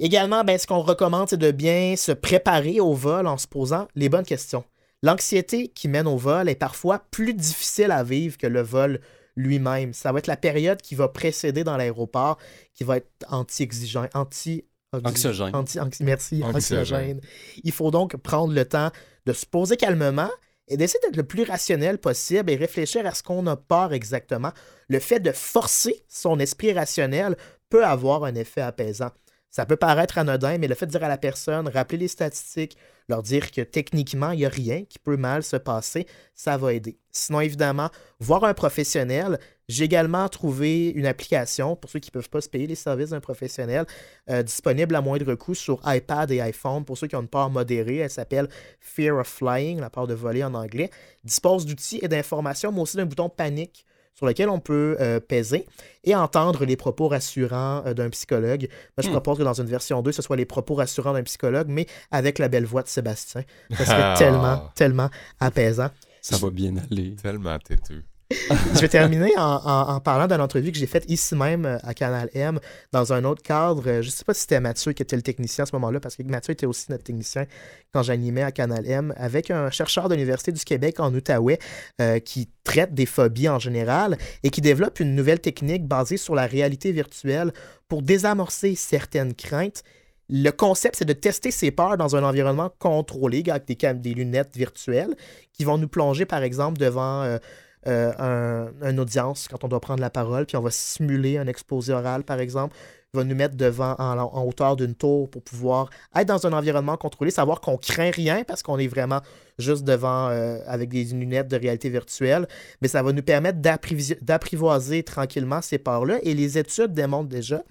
Également, ben, ce qu'on recommande, c'est de bien se préparer au vol en se posant les bonnes questions. L'anxiété qui mène au vol est parfois plus difficile à vivre que le vol lui-même. Ça va être la période qui va précéder dans l'aéroport, qui va être anti-exigent, anti Anxiogène. Anti, anxi- merci, Anxiogène. anxiogène. Il faut donc prendre le temps de se poser calmement et d'essayer d'être le plus rationnel possible et réfléchir à ce qu'on a peur exactement. Le fait de forcer son esprit rationnel peut avoir un effet apaisant. Ça peut paraître anodin, mais le fait de dire à la personne, rappeler les statistiques, leur dire que techniquement, il n'y a rien qui peut mal se passer, ça va aider. Sinon, évidemment, voir un professionnel. J'ai également trouvé une application, pour ceux qui ne peuvent pas se payer les services d'un professionnel, euh, disponible à moindre coût sur iPad et iPhone. Pour ceux qui ont une peur modérée, elle s'appelle Fear of Flying, la peur de voler en anglais. Dispose d'outils et d'informations, mais aussi d'un bouton panique sur lequel on peut euh, peser et entendre les propos rassurants euh, d'un psychologue. Moi, je Hmm. propose que dans une version 2, ce soit les propos rassurants d'un psychologue, mais avec la belle voix de Sébastien. Ça (laughs) serait Ah. tellement, tellement apaisant. Ça va bien aller. Tellement têteux. (laughs) Je vais terminer en, parlant d'une entrevue que j'ai faite ici même euh, à Canal M, dans un autre cadre. Euh, Je ne sais pas si c'était Mathieu qui était le technicien à ce moment-là, parce que Mathieu était aussi notre technicien quand j'animais à Canal M, avec un chercheur de l'Université du Québec en Outaouais euh, qui traite des phobies en général et qui développe une nouvelle technique basée sur la réalité virtuelle pour désamorcer certaines craintes. Le concept, c'est de tester ses peurs dans un environnement contrôlé avec des, lunettes virtuelles qui vont nous plonger, par exemple, devant euh, un- une audience quand on doit prendre la parole, puis on va simuler un exposé oral, par exemple. Il va nous mettre devant en, hauteur d'une tour pour pouvoir être dans un environnement contrôlé, savoir qu'on craint rien parce qu'on est vraiment juste devant euh, avec des lunettes de réalité virtuelle. Mais ça va nous permettre d'apprivoiser tranquillement ces peurs-là. Et les études démontrent déjà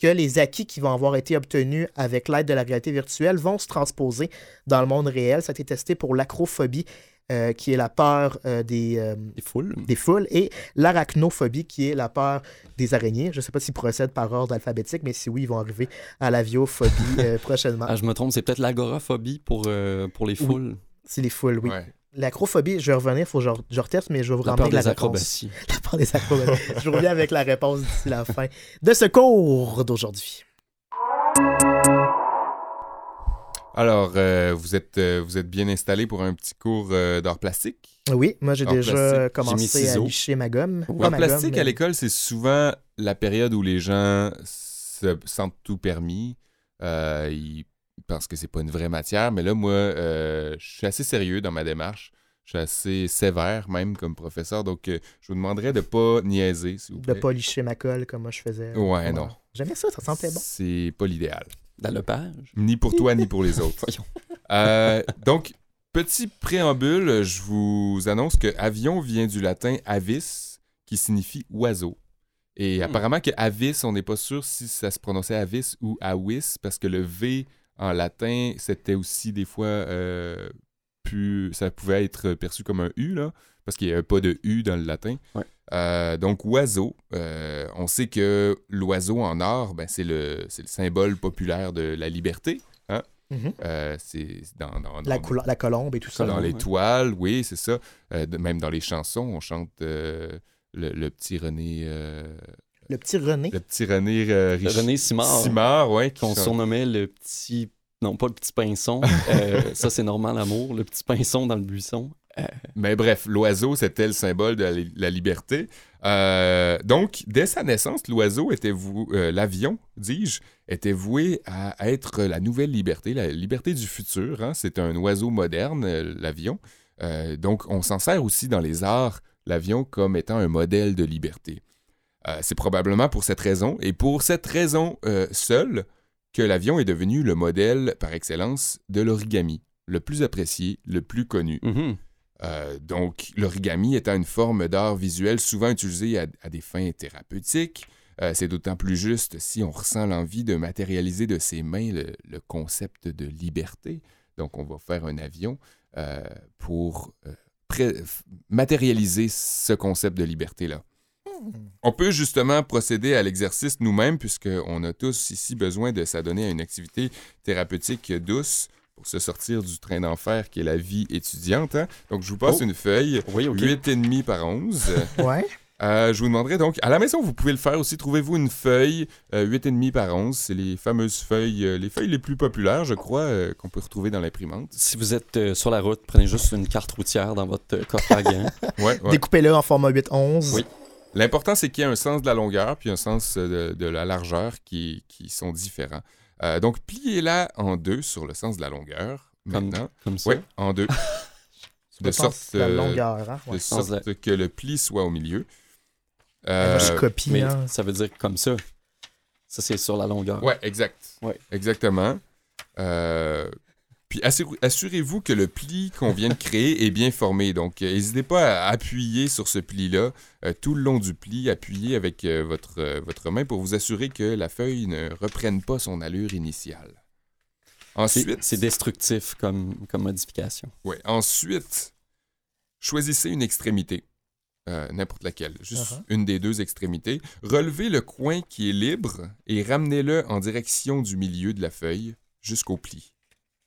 que les acquis qui vont avoir été obtenus avec l'aide de la réalité virtuelle vont se transposer dans le monde réel. Ça a été testé pour l'acrophobie euh, qui est la peur euh, des, euh, Des foules. des foules, et l'arachnophobie, qui est la peur des araignées. Je ne sais pas s'ils procèdent par ordre alphabétique, mais si oui, ils vont arriver à l'aviophobie euh, (laughs) prochainement. Ah, je me trompe, c'est peut-être l'agoraphobie pour, euh, pour les Oui. foules. C'est les foules, oui. Ouais. L'acrophobie, je vais revenir, il faut que je, reteste, mais je vais vous La ramener des la réponse. (laughs) La peur des acrobaties. je reviens avec la réponse d'ici la fin de ce cours d'aujourd'hui. Alors, euh, vous, êtes, euh, vous êtes bien installé pour un petit cours euh, d'art plastique? Oui, moi j'ai déjà plastique. Commencé à licher ma gomme. En ma plastique, mais- à l'école, c'est souvent la période où les gens se sentent tout permis. Euh, ils pensent que c'est pas une vraie matière. Mais là, moi, je suis assez sérieux dans ma démarche. Je suis assez sévère, même, comme professeur. Donc, je vous demanderais de pas niaiser, s'il vous de plaît. pas licher ma colle comme moi je faisais. Ouais, non. J'aimais ça, ça sentait bon. C'est pas l'idéal. Ni pour toi, ni pour les autres. (laughs) Voyons. Euh, donc, petit préambule, je vous annonce que avion vient du latin avis, qui signifie oiseau. Et Hmm. apparemment que avis, on n'est pas sûr si ça se prononçait avis ou avis, parce que le V en latin, c'était aussi des fois euh, Ça pouvait être perçu comme un U, là, parce qu'il n'y avait pas de U dans le latin. Ouais. Euh, donc, oiseau. euh, on sait que l'oiseau en or, ben, c'est le, c'est le symbole populaire de la liberté. Hein? Mhm. Euh, c'est dans, dans- La, dans- couleur- la colombe et tout ça. dans les ouais. toiles, oui, c'est ça. Euh, de- même dans les chansons, on chante euh, le, le petit René. euh, Le petit René. le petit René euh, René Simard, Simard, ouais. qui qu'on surnommait le petit... Non, pas le petit pinson. (laughs) Euh, ça, c'est Normand Lamour. Le petit pinson dans le buisson. Mais bref, l'oiseau, c'était le symbole de la, li- la liberté. Euh, donc, dès sa naissance, l'oiseau était vou... euh, l'avion, dis-je, était voué à être la nouvelle liberté, la liberté du futur. hein. C'est un oiseau moderne, euh, l'avion. Euh, donc, on s'en sert aussi dans les arts, l'avion, comme étant un modèle de liberté. Euh, c'est probablement pour cette raison, et pour cette raison euh, seule, que l'avion est devenu le modèle par excellence de l'origami, le plus apprécié, le plus connu. Mhm. Euh, donc, l'origami étant une forme d'art visuel souvent utilisée à, à des fins thérapeutiques, euh, c'est d'autant plus juste si on ressent l'envie de matérialiser de ses mains le, le concept de liberté. Donc, on va faire un avion euh, pour matérialiser ce concept de liberté-là. On peut justement procéder à l'exercice nous-mêmes puisqu'on a tous ici besoin de s'adonner à une activité thérapeutique douce pour se sortir du train d'enfer qui est la vie étudiante. hein. Donc, je vous passe Oh. une feuille, Oui, OK. 8,5 par 11. (laughs) Ouais. Euh, je vous demanderai donc, à la maison, vous pouvez le faire aussi. Trouvez-vous une feuille euh, 8,5 par 11. C'est les fameuses feuilles, euh, les feuilles les plus populaires, je crois, euh, qu'on peut retrouver dans l'imprimante. Si vous êtes euh, sur la route, prenez juste une carte routière dans votre euh, coffre à gants. (laughs) Ouais, ouais. Découpez-le en format 8-11. Oui. L'important, c'est qu'il y ait un sens de la longueur puis un sens euh, de, de la largeur qui, qui sont différents. Euh, donc, pliez-la en deux sur le sens de la longueur. Comme- Maintenant, Comme ça. oui, en deux, (laughs) de sorte, la euh, longueur. Hein? de Ouais. Sens de sorte que le pli soit au milieu. Euh, je copie. Mais hein. ça veut dire comme ça. Ça, c'est sur la longueur. Ouais, exact. Ouais. Exactement. Euh, puis assurez- assurez-vous que le pli qu'on vient de créer est bien formé. Donc, euh, n'hésitez pas à appuyer sur ce pli-là euh, tout le long du pli. Appuyez avec euh, votre, euh, votre main pour vous assurer que la feuille ne reprenne pas son allure initiale. C'est Ensuite, c'est destructif comme, comme modification. ouais, ensuite, choisissez une extrémité. euh, N'importe laquelle, juste Uh-huh. une des deux extrémités. Relevez le coin qui est libre et ramenez-le en direction du milieu de la feuille jusqu'au pli,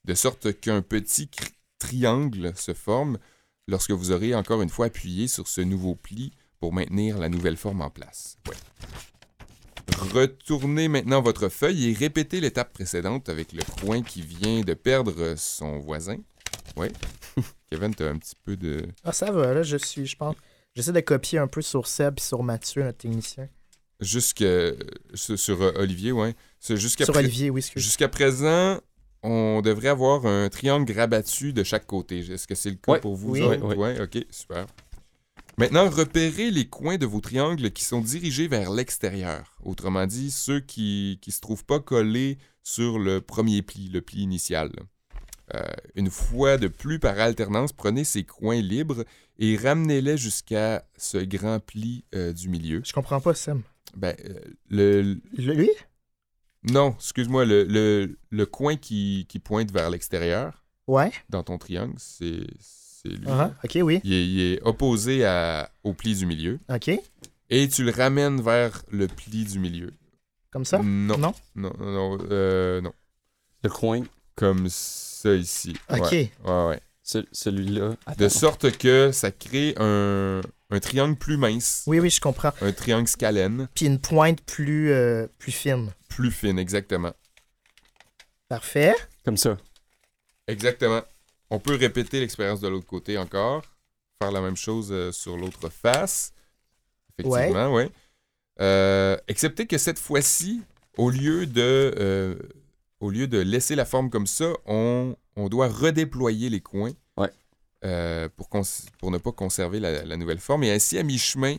de sorte qu'un petit triangle se forme lorsque vous aurez encore une fois appuyé sur ce nouveau pli pour maintenir la nouvelle forme en place. Ouais. Retournez maintenant votre feuille et répétez l'étape précédente avec le coin qui vient de perdre son voisin. Oui. (laughs) Kevin, tu as un petit peu de... Ah, ça va, là, je suis, je pense. J'essaie de copier un peu sur Seb et sur Mathieu, notre technicien. Jusque... Sur, sur, euh, Olivier, ouais. Sur pré- Olivier, oui. Jusqu'à présent, on devrait avoir un triangle rabattu de chaque côté. Est-ce que c'est le cas Ouais. pour vous Oui. autres? Ouais, ok, super. Maintenant, repérez les coins de vos triangles qui sont dirigés vers l'extérieur. Autrement dit, ceux qui ne se trouvent pas collés sur le premier pli, le pli initial. Euh, une fois de plus par alternance, prenez ces coins libres et ramenez-les jusqu'à ce grand pli euh, du milieu. Je comprends pas, Seb. Ben, euh, le, Le- Lui? Non, excuse-moi, le, le, le coin qui, qui pointe vers l'extérieur Ouais. dans ton triangle, c'est c'est lui. Ah, ok, oui. il, est, il est opposé à- au pli du milieu. Ok. Et tu le ramènes vers le pli du milieu. Comme ça? Non. Non? Non, non, non, euh, non. Le coin, Comme ça ici. Ok. Ouais, ouais, ouais. ce- celui-là. De sorte que ça crée un, un triangle plus mince. Oui, oui, je comprends. Un triangle scalène. Puis une pointe plus, euh, plus fine. Plus fine, exactement. Parfait. Comme ça. Exactement. On peut répéter l'expérience de l'autre côté encore. Faire la même chose euh, sur l'autre face. Effectivement, oui. excepté que cette fois-ci, au lieu de euh, au lieu de laisser la forme comme ça, on, on doit redéployer les coins Ouais. euh, pour, ne pas conserver la, la nouvelle forme. Et ainsi, à mi-chemin,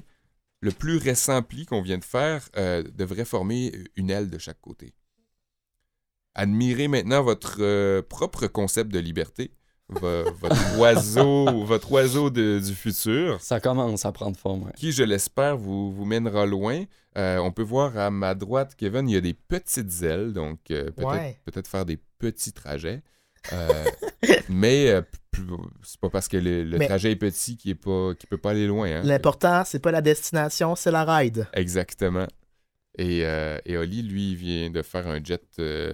le plus récent pli qu'on vient de faire euh, devrait former une aile de chaque côté. Admirez maintenant votre euh, propre concept de liberté, vo- (laughs) votre oiseau, votre oiseau de- du futur Ça commence à prendre forme. ouais. qui, je l'espère, vous, vous mènera loin. Euh, on peut voir à ma droite, Kevin, il y a des petites ailes, donc euh, peut-être Ouais. faire des petits trajets. Euh, (laughs) mais c'est pas parce que le, trajet est petit qu'il est pas qu'il peut pas aller loin. hein. L'important, c'est pas la destination, c'est la ride. Exactement. Et, euh, et Oli, lui, il vient de faire un jet, euh,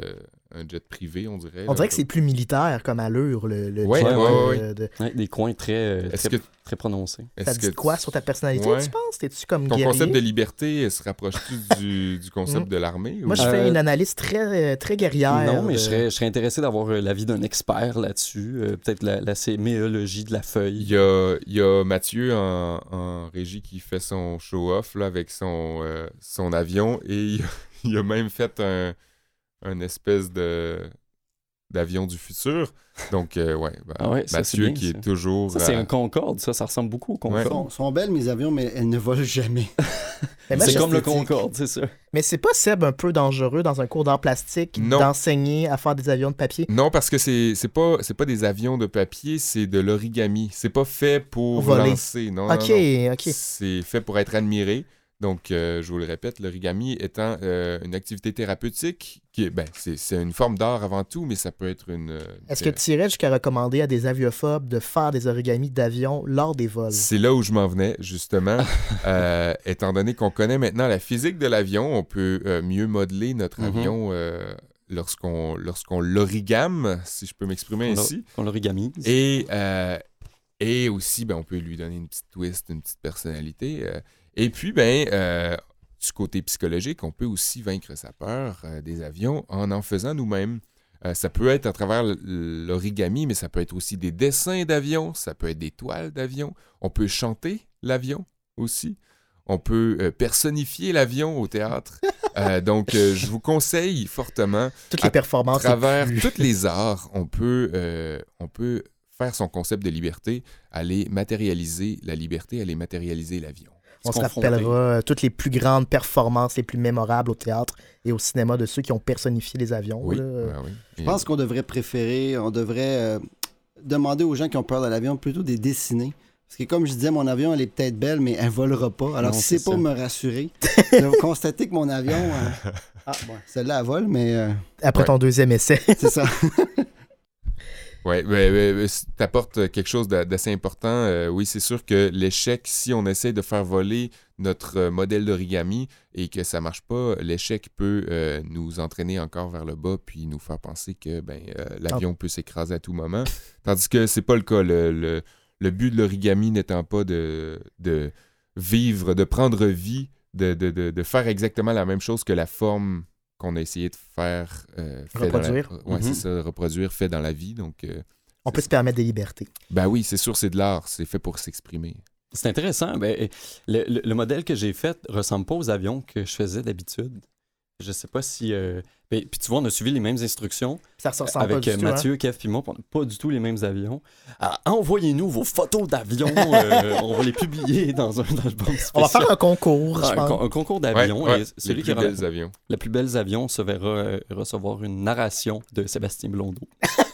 un jet privé, on dirait. On là. dirait que c'est plus militaire comme allure, le, le Ouais, jet, ouais, euh, ouais. de- Ouais, des coins très, euh, très, que, très prononcés. Ça dit que quoi sur ta personnalité, Ouais. tu penses? T'es-tu comme ton guerrier? concept de liberté euh, se rapproche-tu (laughs) du, du concept de l'armée? ou- Moi, je Euh, fais une analyse très, euh, très guerrière. non, mais de- je serais, je serais intéressé d'avoir euh, l'avis d'un expert là-dessus. euh, Peut-être la, la séméologie de la Il feuille. y a, il y a Mathieu en, en régie qui fait son show-off là, avec son, euh, son avion et il, (laughs) il a même fait un, un espèce de d'avion du futur. Donc, euh, ouais, ben, Ah ouais, Mathieu bien, qui ça. est toujours... Ça, c'est euh, un Concorde, ça, ça ressemble beaucoup au Ouais. Concorde. Sont, sont belles mes avions, mais elles ne volent jamais. (laughs) C'est comme le. Concorde, c'est ça. Mais c'est pas Seb un peu dangereux dans un cours d'art plastique Non. d'enseigner à faire des avions de papier? Non, parce que c'est c'est pas, c'est pas des avions de papier, c'est de l'origami. C'est pas fait pour voler. lancer. Non, non, Ok, non. ok. C'est fait pour être admiré. Donc, euh, je vous le répète, l'origami étant euh, une activité thérapeutique, qui est, ben, c'est c'est une forme d'art avant tout, mais ça peut être une... euh, Est-ce que tu irais jusqu'à recommander à des aviophobes de faire des origamis d'avions lors des vols? C'est là où je m'en venais, justement. (laughs) Euh, étant donné qu'on connaît maintenant la physique de l'avion, on peut euh, mieux modeler notre Mhm. avion euh, lorsqu'on lorsqu'on l'origame, si je peux m'exprimer ainsi. On l'origamise. Et, euh, et aussi, ben, on peut lui donner une petite twist, une petite personnalité. Et puis, ben, euh, du côté psychologique, on peut aussi vaincre sa peur euh, des avions en en faisant nous-mêmes. Euh, ça peut être à travers l'origami, mais ça peut être aussi des dessins d'avions, ça peut être des toiles d'avions. On peut chanter l'avion aussi. On peut personnifier l'avion au théâtre. (laughs) Euh, donc, euh, je vous conseille fortement Toutes les performances. à travers plus- tous les (laughs) arts, on peut, euh, on peut faire son concept de liberté, aller matérialiser la liberté, aller matérialiser l'avion. On se rappellera euh, toutes les plus grandes performances, les plus mémorables au théâtre et au cinéma de ceux qui ont personnifié les avions. Oui, là. ouais, oui. Je pense qu'on devrait préférer, on devrait euh, demander aux gens qui ont peur de l'avion plutôt des dessiner. Parce que comme je disais, mon avion, elle est peut-être belle, mais elle volera pas. Alors Non, si c'est pour me rassurer, (laughs) je vais constater que mon avion... euh, Ah, bon, celle-là, elle vole, mais euh, Après Ouais. ton deuxième essai. c'est ça. (laughs) Oui, tu apportes quelque chose d'a- d'assez important. Euh, oui, c'est sûr que l'échec, si on essaie de faire voler notre euh, modèle d'origami et que ça marche pas, l'échec peut euh, nous entraîner encore vers le bas puis nous faire penser que ben, l'avion peut s'écraser à tout moment. Tandis que c'est pas le cas. Le, le- but de l'origami n'étant pas de, vivre, de prendre vie, de faire exactement la même chose que la forme qu'on a essayé de faire. euh, fait dans la- Reproduire. ouais, Mhm. c'est ça, reproduire, fait dans la vie. Donc, euh, On peut se permettre des libertés. ben oui, c'est sûr, c'est de l'art. C'est fait pour s'exprimer. C'est intéressant. Ben, le, le- le modèle que j'ai fait ressemble pas aux avions que je faisais d'habitude. Je sais pas si. euh, ben, puis tu vois, on a suivi les mêmes instructions Ça se ressemble avec pas du euh, tout, hein. Mathieu, Kev puis moi. on n'a pas du tout les mêmes avions. Ah, Envoyez-nous vos photos d'avions. euh, (laughs) on va les publier dans un album spécial. On va faire un concours, Ah, je un, pense. con- un concours d'avions. Ouais, ouais, et celui les qui plus aura belles avions. la plus belle avion se verra euh, recevoir une narration de Sébastien Blondeau. (laughs)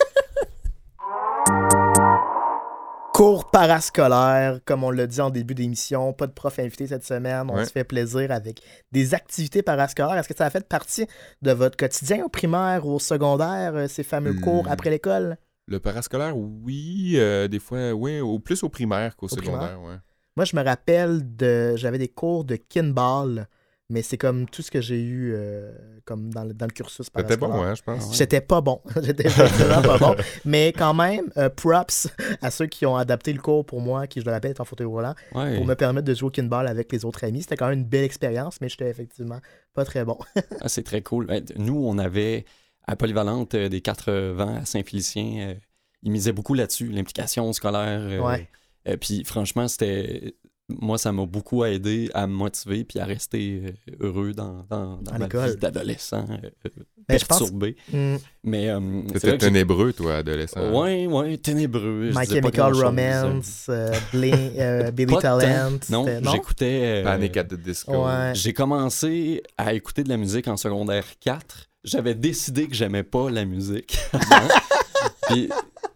Cours parascolaire, comme on l'a dit en début d'émission. Pas de prof invité cette semaine. On Ouais. se fait plaisir avec des activités parascolaires. Est-ce que ça a fait partie de votre quotidien au primaire ou au secondaire, euh, ces fameux Hmm. cours après l'école? Le parascolaire, oui. euh, des fois, oui. Au, plus au primaire qu'au Au secondaire, ouais. Moi, je me rappelle de. J'avais des cours de kinball, mais c'est comme tout ce que j'ai eu euh, comme dans le, dans le cursus C'était bon, je pense. Ouais. J'étais pas bon. (laughs) J'étais vraiment pas bon. Mais quand même, euh, props à ceux qui ont adapté le cours pour moi, qui, je le rappelle, est en fauteuil roulant, Ouais. pour me permettre de jouer au kinball avec les autres amis. C'était quand même une belle expérience, mais j'étais effectivement pas très bon. (laughs) Ah, c'est très cool. Ben, Nous, on avait à Polyvalente euh, des 80 à Saint-Félicien. euh, ils misaient beaucoup là-dessus, l'implication scolaire. Ouais. puis franchement, c'était. Moi, ça m'a beaucoup aidé à me motiver puis à rester euh, heureux dans, dans, ma vie d'adolescent euh, Ben, je pense- perturbé. Hmm, Mais euh, j'ai- ténébreux, toi, adolescent. Ouais, ouais, ténébreux. My Chemical. Romance, euh, Blin- euh, (laughs) Billy. Talent. Non, c'était- j'écoutais. euh, Panic at the Disco. Ouais. J'ai commencé à écouter de la musique en secondaire 4. J'avais décidé que j'aimais pas la musique. (laughs) puis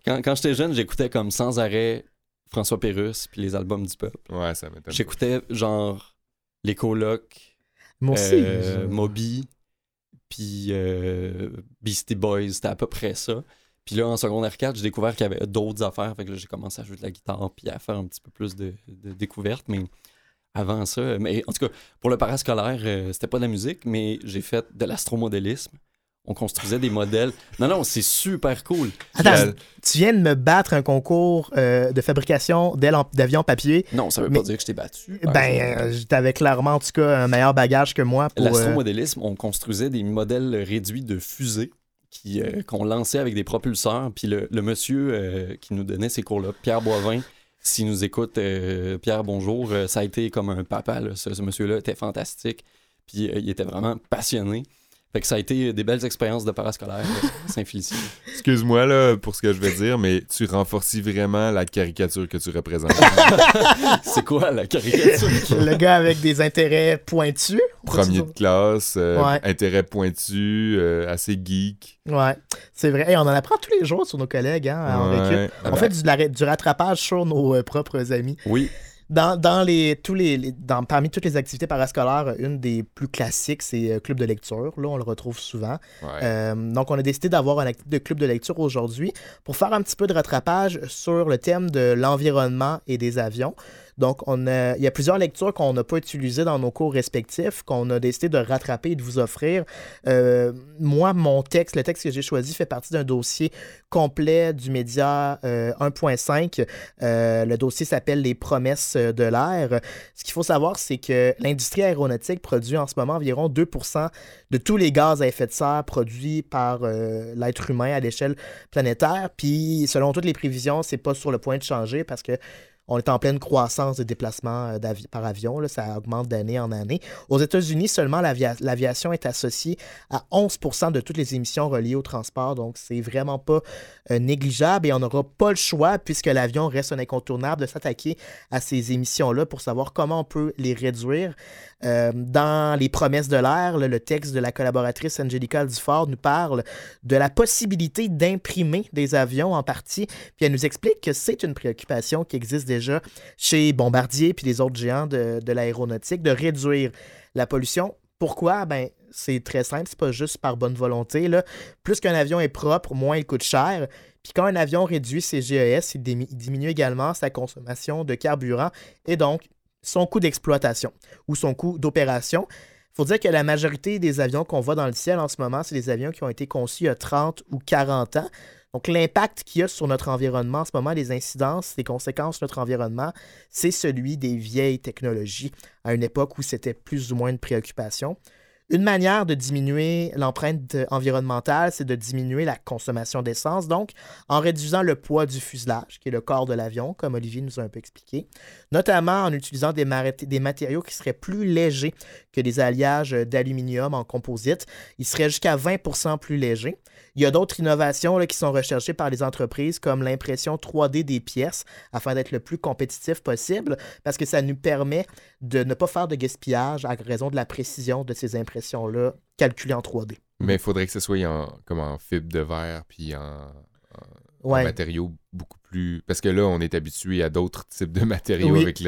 quand, quand j'étais jeune, j'écoutais comme sans arrêt François Pérusse puis les albums du peuple. Ouais, ça m'étonne. J'écoutais genre Les Colocs, Moi aussi. euh, je- Moby, puis euh, Beastie Boys, c'était à peu près ça. Puis là, en secondaire 4, j'ai découvert qu'il y avait d'autres affaires. Fait que là, j'ai commencé à jouer de la guitare puis à faire un petit peu plus de, de découvertes. Mais avant ça, mais en tout cas, pour le parascolaire, euh, c'était pas de la musique, mais j'ai fait de l'astromodélisme. On construisait des modèles. Non, non, c'est super cool. Attends, Quel- tu viens de me battre un concours euh, de fabrication d'avions papier. Non, ça veut Mais- pas dire que je t'ai battu. Ben, exemple. euh, t'avais clairement, en tout cas, un meilleur bagage que moi pour. euh, L'astromodélisme, on construisait des modèles réduits de fusées qui, euh, qu'on lançait avec des propulseurs. Puis le, le monsieur euh, qui nous donnait ces cours-là, Pierre Boivin, s'il nous écoute, euh, Pierre, bonjour, euh, ça a été comme un papa. là. Ce, ce monsieur-là était fantastique. Puis euh, il était vraiment passionné. Fait que ça a été des belles expériences de parascolaire (laughs) Saint-Félicien. Excuse-moi là pour ce que je vais dire, mais tu renforcis vraiment la caricature que tu représentes. (laughs) C'est quoi la caricature? le gars avec des intérêts pointus. Premier de classe, euh, Ouais. intérêt pointu, euh, assez geek. Ouais, c'est vrai. Hey, on en apprend tous les jours sur nos collègues hein, en Ouais. récup. On fait du, la- du rattrapage sur nos euh, propres amis. Oui, Dans, dans les, tous les, les- dans, parmi toutes les activités parascolaires, une des plus classiques, c'est euh, club de lecture. Là, on le retrouve souvent. Ouais. Euh, donc, on a décidé d'avoir un de club de lecture aujourd'hui pour faire un petit peu de rattrapage sur le thème de l'environnement et des avions. Donc, on a, il y a plusieurs lectures qu'on n'a pas utilisées dans nos cours respectifs, qu'on a décidé de rattraper et de vous offrir. Euh, moi, mon texte, le texte que j'ai choisi fait partie d'un dossier complet du média euh, 1.5. Euh, le dossier s'appelle Les promesses de l'air. Ce qu'il faut savoir, c'est que l'industrie aéronautique produit en ce moment environ 2% de tous les gaz à effet de serre produits par euh, l'être humain à l'échelle planétaire. Puis, selon toutes les prévisions, c'est pas sur le point de changer parce que on est en pleine croissance de déplacements euh, par avion. ça augmente d'année en année. Aux États-Unis, seulement l'avia- l'aviation est associée à 11% de toutes les émissions reliées au transport. Donc, c'est vraiment pas euh, négligeable et on n'aura pas le choix, puisque l'avion reste un incontournable, de s'attaquer à ces émissions-là pour savoir comment on peut les réduire. Euh, dans Les promesses de l'air, le texte de la collaboratrice Angelica Dufort nous parle de la possibilité d'imprimer des avions en partie, puis elle nous explique que c'est une préoccupation qui existe déjà chez Bombardier puis les autres géants de, l'aéronautique, de réduire la pollution. Pourquoi? Ben, c'est très simple, c'est pas juste par bonne volonté. Plus qu'un avion est propre, moins il coûte cher. Puis quand un avion réduit ses GES, il diminue également sa consommation de carburant et donc son coût d'exploitation ou son coût d'opération. Il faut dire que la majorité des avions qu'on voit dans le ciel en ce moment, c'est des avions qui ont été conçus il y a 30 ou 40 ans. Donc l'impact qu'il y a sur notre environnement en ce moment, les incidences, les conséquences sur notre environnement, c'est celui des vieilles technologies à une époque où c'était plus ou moins une préoccupation. Une manière de diminuer l'empreinte environnementale, c'est de diminuer la consommation d'essence, donc en réduisant le poids du fuselage, qui est le corps de l'avion, comme Olivier nous a un peu expliqué, notamment en utilisant des, matériaux qui seraient plus légers que des alliages d'aluminium en composite. Ils seraient jusqu'à 20% plus légers. Il y a d'autres innovations là, qui sont recherchées par les entreprises, comme l'impression 3D des pièces, afin d'être le plus compétitif possible, parce que ça nous permet de ne pas faire de gaspillage à raison de la précision de ces impressions-là calculées en 3D. Mais il faudrait que ce soit en, comme en fibre de verre puis en, en Ouais. matériaux beaucoup plus. Parce que là, on est habitué à d'autres (laughs) types de matériaux Oui. avec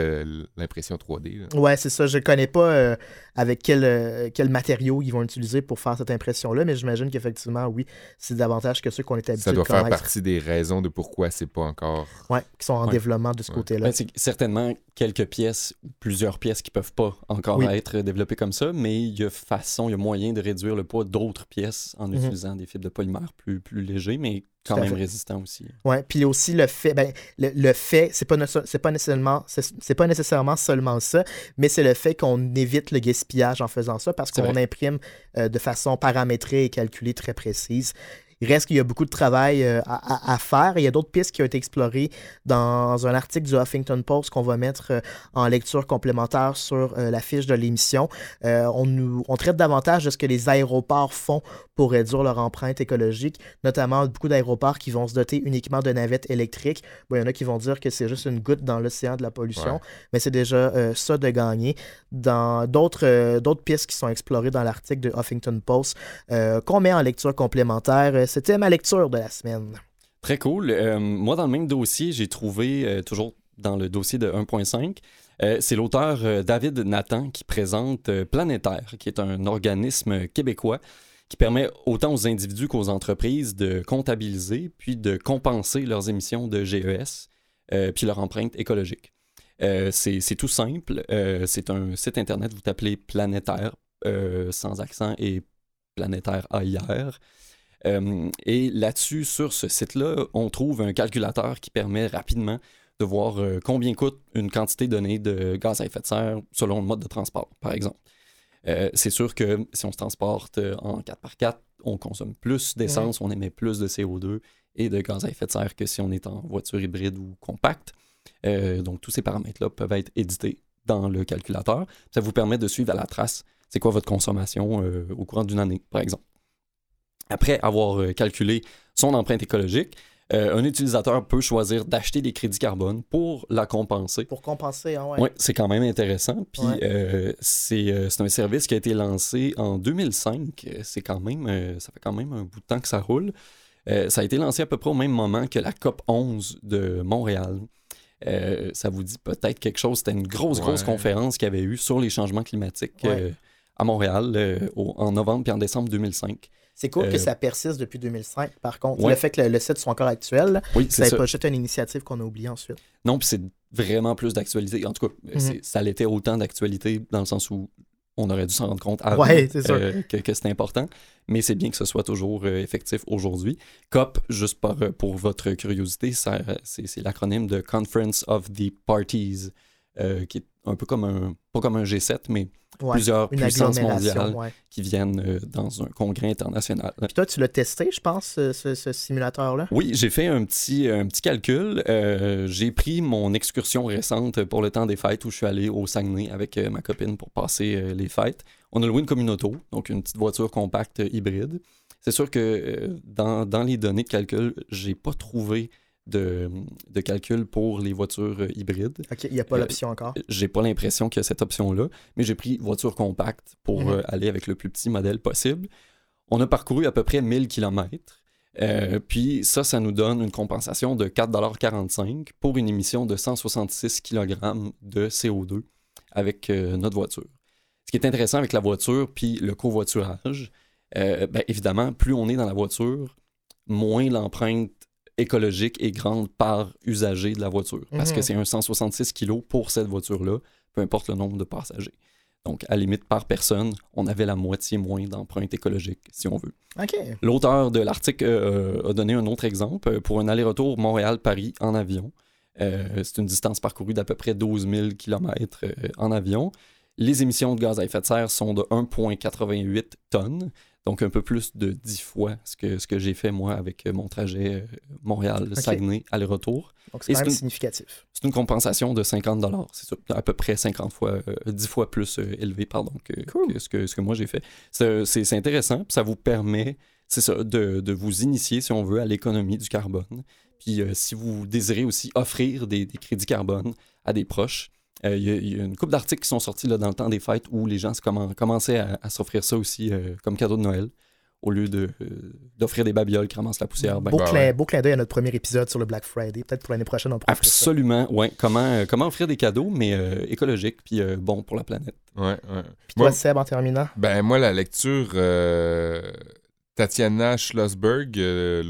l'impression 3D. là. Ouais, c'est ça. Je connais pas euh, avec quel, euh, quel matériau ils vont utiliser pour faire cette impression-là, mais j'imagine qu'effectivement, oui, c'est davantage que ceux qu'on est habitué Ça doit de faire partie des raisons de pourquoi c'est pas encore. Ouais, qui sont en Ouais. développement de ce Ouais. côté-là. Ben, c'est certainement quelques pièces, ou plusieurs pièces qui peuvent pas encore Oui. être développées comme ça, mais il y a façon, il y a moyen de réduire le poids d'autres pièces en Mhm. utilisant des fibres de polymère plus, plus légers, mais quand à même résistants aussi. Ouais, puis aussi le fait, ben, le, le fait, c'est pas, c'est pas nécessairement, c'est pas nécessairement seulement ça, mais c'est le fait qu'on évite le gaspillage en faisant ça parce qu'on imprime euh, de façon paramétrée et calculée très précise. Il reste qu'il y a beaucoup de travail euh, à, faire. Il y a d'autres pistes qui ont été explorées dans un article du Huffington Post qu'on va mettre euh, en lecture complémentaire sur euh, la fiche de l'émission. On, nous, on traite davantage de ce que les aéroports font pour réduire leur empreinte écologique, notamment beaucoup d'aéroports qui vont se doter uniquement de navettes électriques. Bon, il y en a qui vont dire que c'est juste une goutte dans l'océan de la pollution, Ouais. mais c'est déjà euh, ça de gagner. Dans d'autres euh, d'autres pistes qui sont explorées dans l'article de Huffington Post, euh, qu'on met en lecture complémentaire, c'était ma lecture de la semaine. Très cool. Moi, dans le même dossier, j'ai trouvé, toujours dans le dossier de 1.5, euh, c'est l'auteur euh, David Nathan qui présente euh, Planétaire, qui est un organisme québécois qui permet autant aux individus qu'aux entreprises de comptabiliser puis de compenser leurs émissions de GES euh, puis leur empreinte écologique. Euh, c'est tout simple. Euh, c'est un site internet, vous tapez Planétaire sans accent et Planétaire AIR. Euh, et là-dessus, sur ce site-là, on trouve un calculateur qui permet rapidement de voir combien coûte une quantité donnée de gaz à effet de serre selon le mode de transport, par exemple. Euh, c'est sûr que si on se transporte euh, en 4x4, on consomme plus d'essence, on émet plus de CO2 et de gaz à effet de serre que si on est en voiture hybride ou compacte. Euh, donc, tous ces paramètres-là peuvent être édités dans le calculateur. Ça vous permet de suivre à la trace c'est quoi votre consommation euh, au courant d'une année, par exemple. Après avoir calculé son empreinte écologique, euh, un utilisateur peut choisir d'acheter des crédits carbone pour la compenser. Pour compenser, hein, ouais. Oui, c'est quand même intéressant. Puis Ouais. euh, c'est euh, c'est un service qui a été lancé en 2005. Euh, C'est quand même, euh, ça fait quand même un bout de temps que ça roule. Euh, ça a été lancé à peu près au même moment que la COP 11 de Montréal. Euh, ça vous dit peut-être quelque chose. C'était une grosse, grosse Ouais. conférence qu'il y avait eu sur les changements climatiques Ouais. euh, à Montréal euh, au- en novembre puis en décembre 2005. C'est cool que Euh, ça persiste depuis 2005, par contre. Ouais. Le fait que le, le site soit encore actuel, là, Oui, ça c'est pas juste une initiative qu'on a oubliée ensuite. Non, puis c'est vraiment plus d'actualité. En tout cas, Mhm. ça l'était autant d'actualité dans le sens où on aurait dû s'en rendre compte avant Ouais, euh, que, que c'est important. Mais c'est bien que ce soit toujours euh, effectif aujourd'hui. COP, juste par, pour votre curiosité, c'est, c'est l'acronyme de Conference of the Parties, euh, qui est un peu comme un, pas comme un G7, mais Ouais. plusieurs Une puissances mondiales ouais. qui viennent euh, dans un congrès international. Puis toi, tu l'as testé, je pense, ce, simulateur-là? Oui, j'ai fait un petit, un petit calcul. Euh, j'ai pris mon excursion récente pour le temps des fêtes où je suis allé au Saguenay avec euh, ma copine pour passer les fêtes. On a loué une communauto, donc une petite voiture compacte hybride. C'est sûr que dans, dans les données de calcul, j'ai pas trouvé de, de calcul pour les voitures euh, hybrides. OK, il n'y a pas Euh, l'option encore? J'ai pas l'impression qu'il y a cette option-là, mais j'ai pris voiture compacte pour Mhm. euh, aller avec le plus petit modèle possible. On a parcouru à peu près 1000 km. puis ça, ça nous donne une compensation de 4,45$ pour une émission de 166 kg de CO2 avec euh, notre voiture. Ce qui est intéressant avec la voiture puis le covoiturage, euh, ben, évidemment, plus on est dans la voiture, moins l'empreinte écologique est grande par usager de la voiture. Parce Mhm. que c'est un 166 kg pour cette voiture-là, peu importe le nombre de passagers. Donc, à la limite, par personne, on avait la moitié moins d'empreinte écologique, si on veut. L'auteur de l'article euh, a donné un autre exemple euh, pour un aller-retour Montréal-Paris en avion. Euh, c'est une distance parcourue d'à peu près 12 000 km en avion. Les émissions de gaz à effet de serre sont de 1,88 tonnes, donc un peu plus de 10 fois ce que, ce que j'ai fait moi avec mon trajet euh, Montréal-Saguenay aller-retour. Donc, c'est quand même une- significatif. C'est une compensation de 50 C'est ça, à peu près 50 fois, euh, 10 fois plus euh, élevé pardon, que, Cool. que ce, que ce que moi j'ai fait. C'est intéressant, ça vous permet, c'est ça, de, de vous initier, si on veut, à l'économie du carbone. Puis euh, si vous désirez aussi offrir des, des crédits carbone à des proches, euh, il y, a- il y a une couple d'articles qui sont sortis là, dans le temps des fêtes où les gens se commençaient à, à s'offrir ça aussi euh, comme cadeau de Noël, au lieu de, euh, d'offrir des babioles qui ramassent la poussière. Ben, beau, bah clin, ouais. beau clin d'œil à notre premier épisode sur le Black Friday. Peut-être pour l'année prochaine, on pourra absolument, ouais. Comment, euh, comment offrir des cadeaux, mais euh, écologiques, puis euh, bon pour la planète. Ouais, ouais. Puis toi, Moi- Seb, en terminant? Ben, moi, la lecture, euh, Tatiana Schlossberg, euh,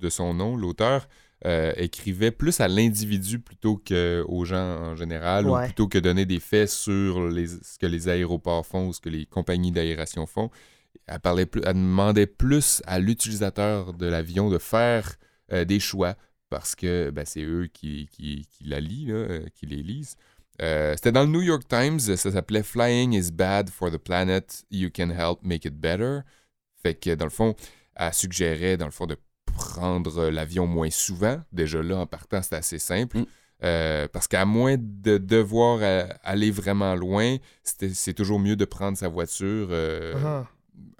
de son nom, l'auteur, euh, écrivait plus à l'individu plutôt qu'aux gens en général, Ouais. ou plutôt que donner des faits sur les, ce que les aéroports font ou ce que les compagnies d'aération font. Elle, parlait plus, elle demandait plus à l'utilisateur de l'avion de faire euh, des choix parce que ben, c'est eux qui, qui, qui la lisent, là, euh, qui les lisent. Euh, C'était dans le New York Times, ça s'appelait Flying is bad for the planet, you can help make it better. Fait que dans le fond, elle suggérait dans le fond de prendre l'avion moins souvent. Déjà là, en partant, c'est assez simple. Mm. Euh, parce qu'à moins de devoir euh, aller vraiment loin, c'est toujours mieux de prendre sa voiture euh, Ah.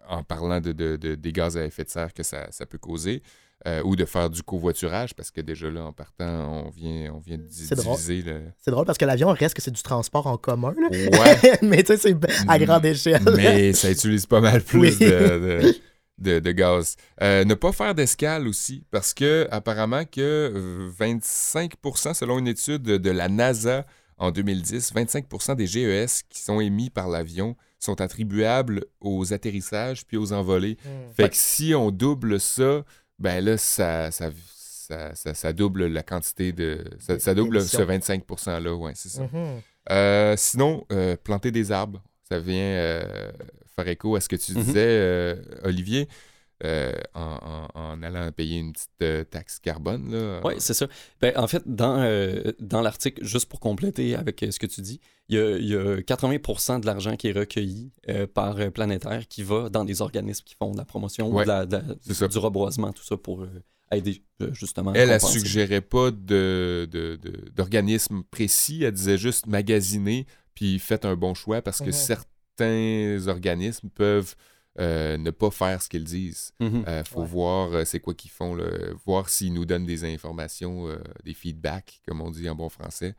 en parlant de, de- de- des gaz à effet de serre que ça, ça peut causer. euh, ou de faire du covoiturage parce que déjà là en partant on vient on vient de drôle. le C'est drôle parce que l'avion reste que c'est du transport en commun. là. ouais (laughs) mais tu sais, c'est à Mm. grande échelle. mais ça utilise pas mal plus Oui. de, (laughs) de, gaz. Euh, ne pas faire d'escale aussi, parce que apparemment que euh, 25%, selon une étude de la NASA en 2010, 25% des GES qui sont émis par l'avion sont attribuables aux atterrissages puis aux envolées. Mm. Fait que si on double ça, ben là, ça, ça, ça, ça- ça double la quantité de... Ça, ça double ce D'émissions. 25%-là, ouais, c'est ça. Mhm. Euh, sinon, euh, planter des arbres, ça vient euh, faire écho à ce que tu Mhm. disais, euh, Olivier, euh, en, en- en allant payer une petite euh, taxe carbone. Là, Oui, c'est ça. Ben, en fait, dans, euh, dans l'article, juste pour compléter avec euh, ce que tu dis, il y a, il y a 80 de l'argent qui est recueilli euh, par euh, Planétaire qui va dans des organismes qui font de la promotion ou Ouais, de la- de la- c'est ça. du reboisement, tout ça pour euh, aider justement. Elle, elle compenser. suggérait pas de, de- de- d'organisme précis, elle disait juste magasiner, puis faites un bon choix parce que Mhm. certains organismes peuvent euh, ne pas faire ce qu'ils disent. Mhm. Il faut Ouais. voir euh, c'est quoi qu'ils font, là, voir s'ils nous donnent des informations, euh, des feedbacks, comme on dit en bon français.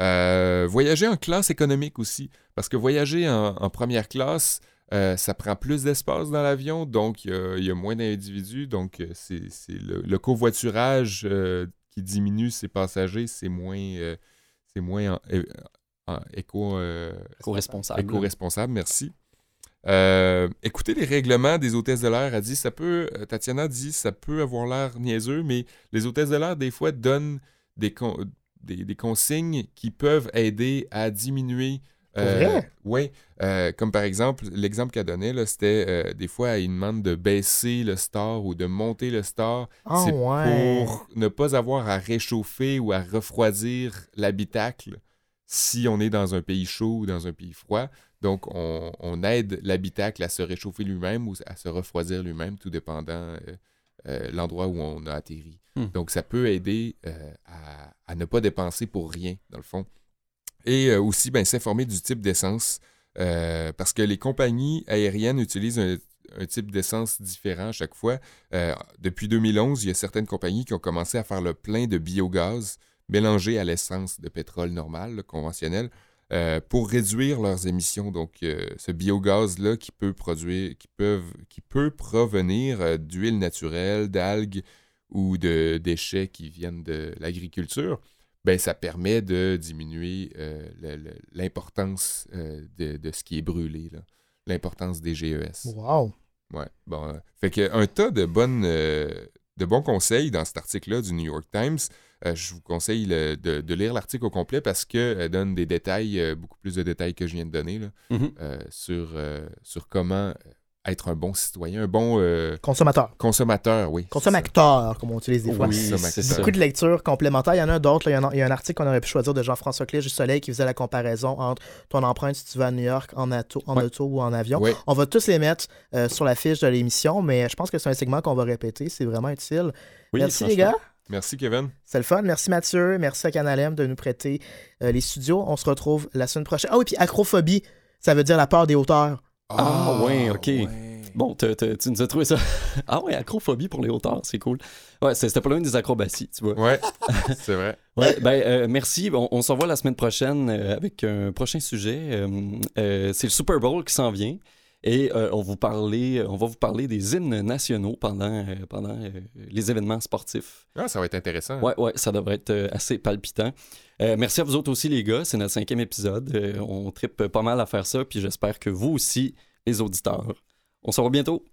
Euh, voyager en classe économique aussi, parce que voyager en, en première classe, euh, ça prend plus d'espace dans l'avion, donc il y a- il y, a moins d'individus, donc euh, c'est le, le covoiturage euh, qui diminue ses passagers, c'est moins, euh, c'est moins en- euh, en éco, euh, Co-responsable. éco-responsable, merci. Euh, écoutez les règlements des hôtesses de l'air. Elle dit, ça peut, euh, Tatiana dit, ça peut avoir l'air niaiseux, mais les hôtesses de l'air, des fois, donnent des, con- des, des consignes qui peuvent aider à diminuer. Oui. comme par exemple, l'exemple qu'elle donnait, là, c'était euh, des fois, elle demande de baisser le star ou de monter le star. Ah C'est ouais. pour ne pas avoir à réchauffer ou à refroidir l'habitacle si on est dans un pays chaud ou dans un pays froid. Donc, on, on aide l'habitacle à se réchauffer lui-même ou à se refroidir lui-même, tout dépendant euh, euh, l'endroit où on a atterri. Hmm. Donc, ça peut aider euh, à, à ne pas dépenser pour rien, dans le fond. Et aussi, ben, s'informer du type d'essence, parce que les compagnies aériennes utilisent un, un type d'essence différent à chaque fois. Depuis 2011, il y a certaines compagnies qui ont commencé à faire le plein de biogaz mélangé à l'essence de pétrole normal, conventionnel, euh, pour réduire leurs émissions. Donc, euh, ce biogaz-là qui peut produire, qui peuvent, qui peut provenir euh, d'huile naturelle, d'algues ou de déchets qui viennent de l'agriculture, ben, ça permet de diminuer euh, l'importance de, de ce qui est brûlé, l'importance des GES. Wow. Ouais. Bon, fait que un tas de bonnes de bons conseils dans cet article-là du New York Times. Euh, je vous conseille le- de, de lire l'article au complet parce qu'elle donne des détails, euh, beaucoup plus de détails que je viens de donner là, Mhm. euh, sur, euh, sur comment euh, être un bon citoyen, un bon euh, Consommateur. consommateur, oui. Consommateur, comme on utilise des fois. Oui, c'est. Beaucoup de lectures complémentaires. Il y en a d'autres. Il y a- il y, a un article qu'on aurait pu choisir de Jean-François Clé du Soleil qui faisait la comparaison entre ton empreinte si tu vas à New York en, auto, en Ouais. auto ou en avion. Ouais. On va tous les mettre euh, sur la fiche de l'émission, mais je pense que c'est un segment qu'on va répéter. C'est vraiment utile. Oui, Merci les gars. Merci Kevin. C'est le fun. Merci Mathieu. Merci à Canalem de nous prêter euh, les studios. On se retrouve la semaine prochaine. Ah oui, puis acrophobie, ça veut dire la peur des hauteurs. Ah, ouais, ok. Bon, tu nous as trouvé ça. (laughs) ah ouais, acrophobie pour les hauteurs, c'est cool. Ouais, c'est- c'était pas loin des acrobaties, tu vois. Ouais, (laughs) c'est vrai. Ouais, ben, euh, merci. On, on se revoit la semaine prochaine euh, avec un prochain sujet. Euh, euh, c'est le Super Bowl qui s'en vient. Et euh, on, vous parler, on va vous parler des hymnes nationaux pendant, euh, pendant euh, les événements sportifs. Ah, ça va être intéressant. Ouais, ouais, ça devrait être assez palpitant. Merci à vous autres aussi, les gars. C'est notre cinquième épisode. On tripe pas mal à faire ça, puis j'espère que vous aussi, les auditeurs. On se revoit bientôt.